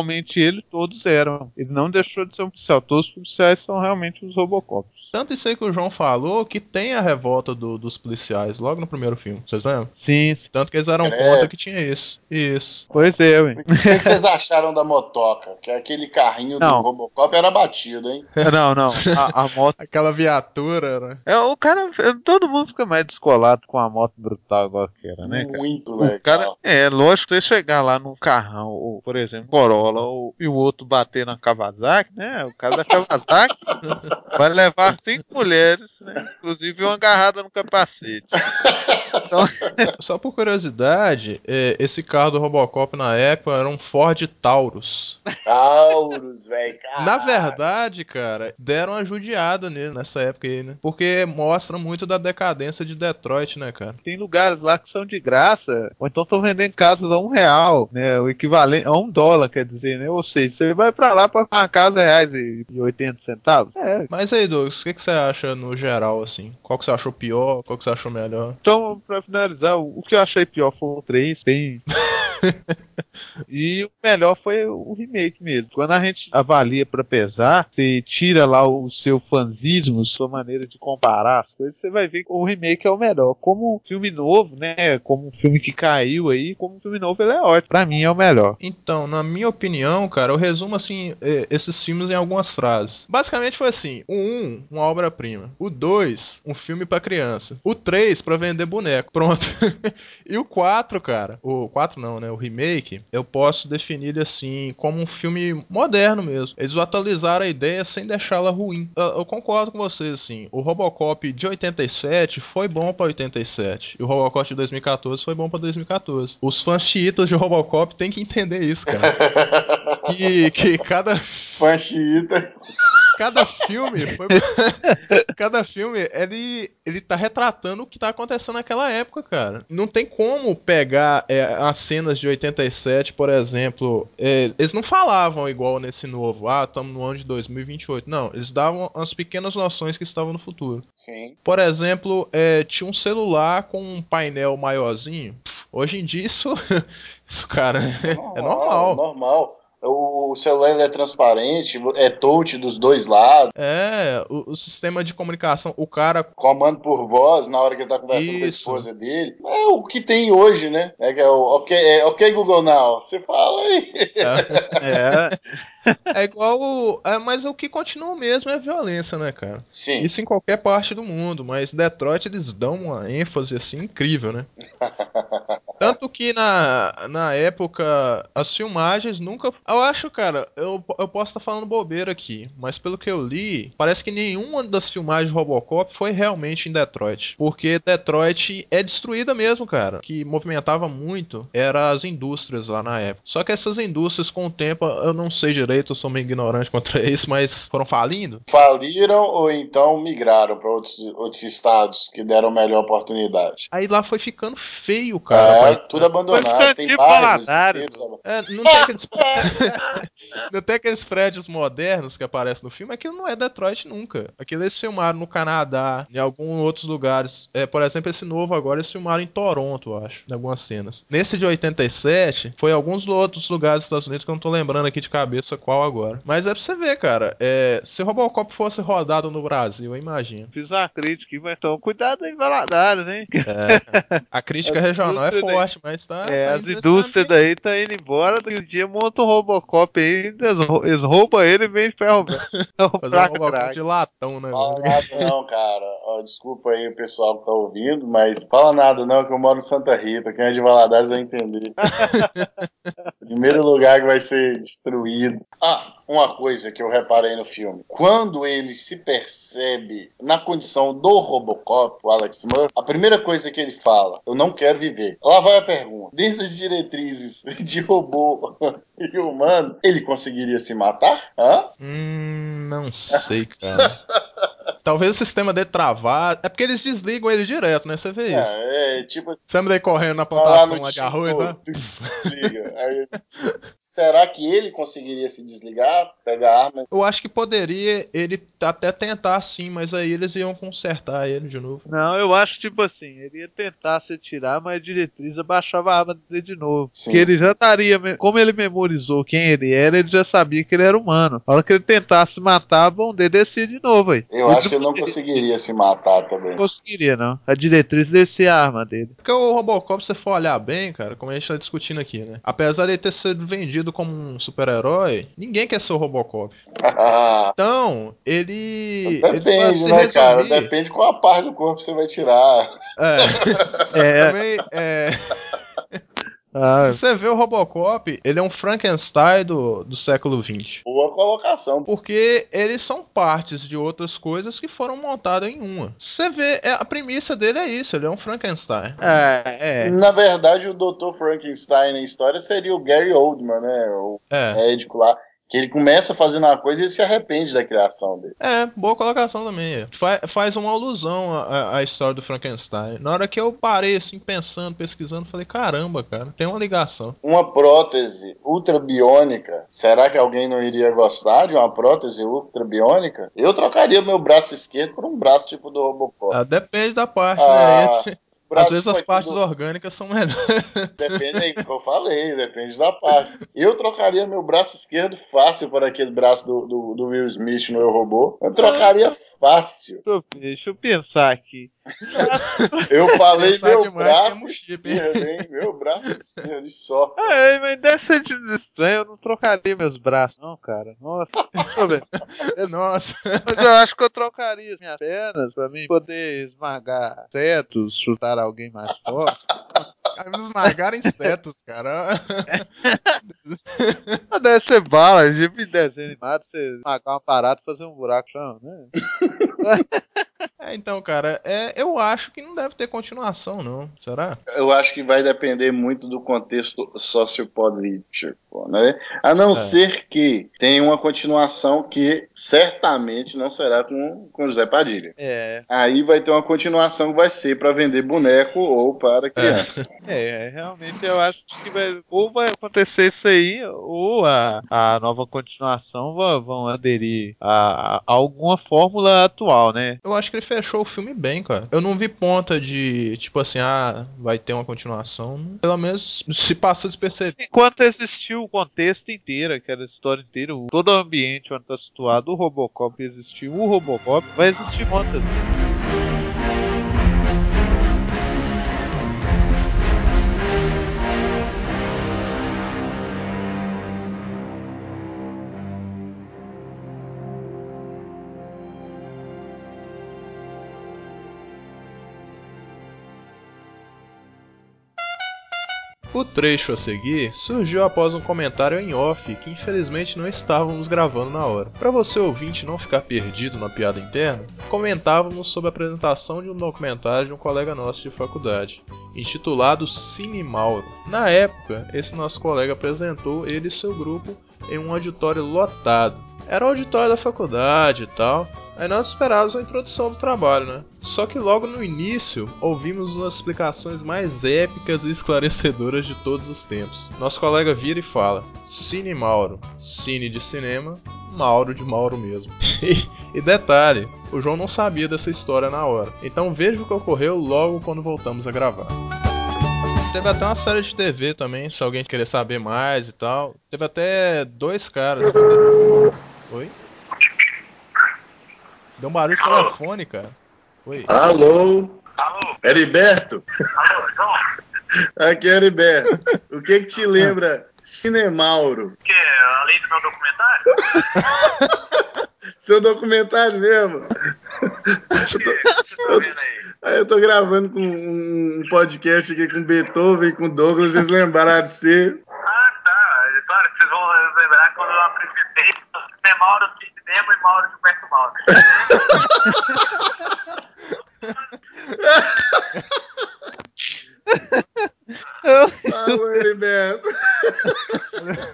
[SPEAKER 3] igualmente ele, todos eram. Ele não deixou de ser um policial. Todos os policiais são realmente os Robocops.
[SPEAKER 1] Tanto isso aí que o João falou que tem a revolta do- dos policiais logo no primeiro filme. Vocês lembram?
[SPEAKER 3] Sim, sim.
[SPEAKER 1] Tanto que eles eram
[SPEAKER 2] É.
[SPEAKER 1] contra que tinha isso. Isso.
[SPEAKER 3] pois é, ué.
[SPEAKER 2] O que, que vocês acharam da motoca? Que aquele carrinho do
[SPEAKER 3] Não.
[SPEAKER 2] Robocop era batido, hein?
[SPEAKER 3] Não, não. A, a moto.
[SPEAKER 1] Aquela viatura, né?
[SPEAKER 3] É, o cara. é, Todo mundo fica mais descolado com a moto brutal igual que era, né, cara?
[SPEAKER 2] Muito
[SPEAKER 3] O
[SPEAKER 2] legal.
[SPEAKER 3] cara, é, lógico, você chegar lá num carrão, ou, por exemplo, Corolla, ou, e o outro bater na Kawasaki, né? O cara da Kawasaki vai levar cinco mulheres, né? Inclusive uma agarrada no capacete.
[SPEAKER 1] Só por curiosidade, é, esse carro do Robocop na época era um Ford Taurus.
[SPEAKER 2] Taurus, velho.
[SPEAKER 1] Na verdade, cara, deram uma judiada nele nessa época aí, né? Porque mostra muito da decadência de Detroit, né, cara?
[SPEAKER 3] Tem lugares lá que são de graça, ou então estão vendendo casas a um real, né? O equivalente a um dólar, quer dizer, né? Ou seja, você vai pra lá pra uma casa reais e e 80 centavos. É,
[SPEAKER 1] Mas aí, Douglas, o que, que você acha no geral, assim? Qual que você achou pior? Qual que você achou melhor?
[SPEAKER 3] Então, pra finalizar, o que eu achei pior foi o 3, bem. e o melhor foi o remake mesmo. Quando a gente avalia pra pesar, você tira lá o seu fanzismo, sua maneira de comparar as coisas, você vai ver que o remake é o melhor. Como um filme novo, né? Como um filme que caiu aí, como um filme novo, ele é ótimo. Pra mim é o melhor.
[SPEAKER 1] Então, na minha opinião, cara, eu resumo assim eh, esses filmes em algumas frases. Basicamente foi assim: o 1, uma obra-prima. O 2, um filme pra criança. O 3, pra vender boneco. Pronto. e o 4, cara, o 4 não, né? O remake, eu posso definir ele assim como um filme moderno mesmo. Eles atualizaram a ideia sem deixá-la ruim. Eu, eu concordo com vocês, assim. O Robocop de 87 foi bom pra 87. E o Robocop de 2014 foi bom pra 2014. Os fãs chiitas de Robocop têm que entender isso, cara. que, que cada,
[SPEAKER 2] Fã xiita.
[SPEAKER 1] cada filme foi. cada filme, ele, ele tá retratando o que tá acontecendo naquela época, cara. Não tem como pegar é, as cenas de 87, por exemplo. é, eles não falavam igual nesse novo. Ah, estamos no ano de 2028. Não, eles davam as pequenas noções que estavam no futuro.
[SPEAKER 2] Sim.
[SPEAKER 1] Por exemplo, é, tinha um celular com um painel maiorzinho. Pff, Hoje em dia isso, isso cara, é normal.
[SPEAKER 2] Normal. O celular é transparente, é touch dos dois lados,
[SPEAKER 1] É, o, o sistema de comunicação, o cara.
[SPEAKER 2] comando por voz na hora que ele tá conversando com a
[SPEAKER 1] Isso.
[SPEAKER 2] esposa dele. É o que tem hoje, né? É, que é o ok, é, ok, Google Now. Você fala aí.
[SPEAKER 1] É,
[SPEAKER 3] É,
[SPEAKER 1] é igual. o- É, mas o que continua mesmo é a violência, né, cara?
[SPEAKER 2] Sim.
[SPEAKER 1] Isso em qualquer parte do mundo, mas Detroit eles dão uma ênfase assim incrível, né? Tanto que na, na época as filmagens nunca. Eu acho, cara, eu, eu posso estar falando bobeira aqui, mas pelo que eu li, parece que nenhuma das filmagens de Robocop foi realmente em Detroit. Porque Detroit é destruída mesmo, cara. O que movimentava muito era as indústrias lá na época. Só que essas indústrias, com o tempo, eu não sei direito, eu sou meio ignorante contra isso, mas foram falindo.
[SPEAKER 2] Faliram ou então migraram para outros, outros estados que deram melhor oportunidade.
[SPEAKER 1] Aí lá foi ficando feio, cara.
[SPEAKER 2] é, tudo abandonado. Tem
[SPEAKER 3] tipo
[SPEAKER 2] inteiros ab-
[SPEAKER 1] É, não tem aqueles. não tem aqueles prédios modernos que aparecem no filme, aquilo não é Detroit nunca. Aquilo eles filmaram no Canadá, em alguns outros lugares. É, por exemplo, esse novo agora eles filmaram em Toronto, eu acho, em algumas cenas. Nesse de 87, foi alguns outros lugares dos Estados Unidos que eu não tô lembrando aqui de cabeça qual agora. Mas é pra você ver, cara. É, se Robocop fosse rodado no Brasil, eu imagino.
[SPEAKER 3] fiz uma crítica, mas então cuidado em Valadares, hein?
[SPEAKER 1] A crítica
[SPEAKER 3] As
[SPEAKER 1] regional é
[SPEAKER 3] indústrias
[SPEAKER 1] forte, mas tá.
[SPEAKER 3] É,
[SPEAKER 1] tá
[SPEAKER 3] as indústrias daí tá indo embora, daqui um dia monta um Robocop aí, eles rou- eles roubam ele e vem ferro velho.
[SPEAKER 1] Fazer um Robocop
[SPEAKER 3] crack.
[SPEAKER 1] de latão, né?
[SPEAKER 2] Fala
[SPEAKER 1] velho?
[SPEAKER 2] nada não, cara. Ó, desculpa aí o pessoal que tá ouvindo, mas fala nada não, que eu moro em Santa Rita. Quem é de Valadares vai entender. Primeiro lugar que vai ser destruído. Ah, uma coisa que eu reparei no filme. Quando ele se percebe na condição do Robocop, o Alex Murphy, a primeira coisa que ele fala, eu não quero viver. Lá vai vai a pergunta. Dentro das diretrizes de robô e humano, ele conseguiria se matar? Hã?
[SPEAKER 1] Hum, não sei, cara. Talvez o sistema dele travar. É porque eles desligam ele direto, né? Você vê isso.
[SPEAKER 2] É, é tipo assim.
[SPEAKER 1] Daí correndo na
[SPEAKER 2] lá
[SPEAKER 1] plantação
[SPEAKER 2] no
[SPEAKER 1] lá de arroz,
[SPEAKER 2] extintor,
[SPEAKER 1] né?
[SPEAKER 2] Desliga. Aí, será que ele conseguiria se desligar, pegar a arma?
[SPEAKER 1] Eu acho que poderia ele até tentar sim, mas aí eles iam consertar ele de novo.
[SPEAKER 3] Não, eu acho tipo assim, ele ia tentar se tirar, mas a diretriz abaixava a arma dele de novo.
[SPEAKER 2] Sim.
[SPEAKER 3] Que ele já estaria, como ele memorizou quem ele era, ele já sabia que ele era humano. A hora que ele tentasse matar, a bom dele descia de novo aí.
[SPEAKER 2] Eu acho que ele não conseguiria se matar também.
[SPEAKER 3] Não conseguiria, não. A diretriz a arma dele.
[SPEAKER 1] Porque o Robocop, se você for olhar bem, cara, como a gente tá discutindo aqui, né? Apesar de ele ter sido vendido como um super-herói, ninguém quer ser o Robocop. Então, ele. ele
[SPEAKER 2] Depende,
[SPEAKER 1] se
[SPEAKER 2] né, cara? Depende qual a parte do corpo você vai tirar.
[SPEAKER 1] É.
[SPEAKER 3] É.
[SPEAKER 1] Também, é.
[SPEAKER 3] Ah,
[SPEAKER 1] Se você vê o Robocop, ele é um Frankenstein do, do século XX.
[SPEAKER 2] Boa colocação.
[SPEAKER 1] Porque eles são partes de outras coisas que foram montadas em uma. Se Você vê, é, a premissa dele é isso, ele é um Frankenstein.
[SPEAKER 3] é, é.
[SPEAKER 2] Na verdade, o Dr. Frankenstein na história seria o Gary Oldman, né? O
[SPEAKER 1] É.
[SPEAKER 2] médico lá. Que ele começa fazendo uma coisa e ele se arrepende da criação dele.
[SPEAKER 1] É, boa colocação também. Fa- faz uma alusão à, à- à história do Frankenstein. Na hora que eu parei assim, pensando, pesquisando, falei, caramba, cara, tem uma ligação.
[SPEAKER 2] Uma prótese ultrabiônica, será que alguém não iria gostar de uma prótese ultrabiônica? Eu trocaria meu braço esquerdo por um braço tipo do Robocop.
[SPEAKER 1] Ah, depende da parte,
[SPEAKER 2] Ah,
[SPEAKER 1] né? Às vezes as partes
[SPEAKER 2] tudo-
[SPEAKER 1] orgânicas são melhores.
[SPEAKER 2] Depende aí que eu falei, depende da parte. Eu trocaria meu braço esquerdo fácil por aquele braço do, do, do Will Smith no Eu Robô. Eu trocaria fácil.
[SPEAKER 3] Deixa eu, deixa eu pensar aqui.
[SPEAKER 2] Eu falei meu braço esquerdo, hein? Meu braço esquerdo só.
[SPEAKER 3] É, mas ser de- estranho, eu não trocaria meus braços, não, cara. Nossa.
[SPEAKER 1] Nossa.
[SPEAKER 3] Mas eu acho que eu trocaria as minhas pernas pra mim poder esmagar insetos, chutar alguém mais forte.
[SPEAKER 1] Eles esmagaram insetos, cara.
[SPEAKER 3] Mas deve ser bala, tipo em desenho animado, você esmagar uma parada e fazer um buraco chão, né?
[SPEAKER 1] É, então, cara, é, eu acho que não deve ter continuação, não. Será?
[SPEAKER 2] Eu acho que vai depender muito do contexto sociopolítico, né? A não ser que tenha uma continuação que certamente não será com, com José Padilha.
[SPEAKER 3] É,
[SPEAKER 2] Aí vai ter uma continuação que vai ser para vender boneco ou para criança.
[SPEAKER 3] é, realmente eu acho que vai, ou vai acontecer isso aí, ou a, a nova continuação va- vão aderir a, a alguma fórmula atual, né?
[SPEAKER 1] Eu acho que ele fechou o filme bem, cara. Eu não vi ponta de, tipo assim, ah, vai ter uma continuação. Pelo menos se passa despercebido.
[SPEAKER 3] Enquanto existiu o contexto inteiro, aquela história inteira, todo o ambiente onde está situado o Robocop existiu, o Robocop vai existir muitas
[SPEAKER 1] O trecho a seguir surgiu após um comentário em off que infelizmente não estávamos gravando na hora. Para você ouvinte não ficar perdido na piada interna, comentávamos sobre a apresentação de um documentário de um colega nosso de faculdade, intitulado Cine Mauro. Na época, esse nosso colega apresentou ele e seu grupo em um auditório lotado. Era o auditório da faculdade e tal. Aí nós esperávamos a introdução do trabalho, né? Só que logo no início ouvimos umas explicações mais épicas e esclarecedoras de todos os tempos. Nosso colega vira e fala: Cine Mauro, cine de cinema, Mauro de Mauro mesmo. E, e detalhe, o João não sabia dessa história na hora. Então veja o que ocorreu logo quando voltamos a gravar. Teve até uma série de TV também, se alguém querer saber mais e tal. Teve até dois caras. Oi? Deu um barulho de telefone, cara. Oi.
[SPEAKER 2] Alô? Heriberto? Aqui é Heriberto. O que que te lembra Cinemauro?
[SPEAKER 9] Que além do meu documentário?
[SPEAKER 2] Seu documentário mesmo?
[SPEAKER 9] O que você tá vendo aí?
[SPEAKER 2] Eu tô gravando com um podcast aqui com Beethoven e com Douglas, eles lembraram de você.
[SPEAKER 9] Ah, tá. É Claro que vocês vão lembrar quando eu apresentei né, Mauro de cinema e Mauro de Perto Mauro. Alô, Heriberto.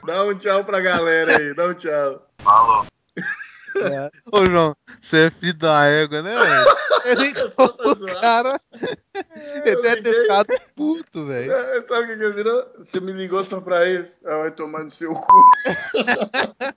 [SPEAKER 2] Dá um tchau pra galera aí, dá um tchau.
[SPEAKER 9] Falou.
[SPEAKER 3] É. Ô, João, você é filho da égua, né, velho? Ele
[SPEAKER 2] tá
[SPEAKER 3] o cara.
[SPEAKER 2] Eu
[SPEAKER 3] ele
[SPEAKER 2] é
[SPEAKER 3] deixado puto, velho.
[SPEAKER 2] É, sabe o que, que ele virou? Você me ligou só pra isso? ela vai tomar no seu cu.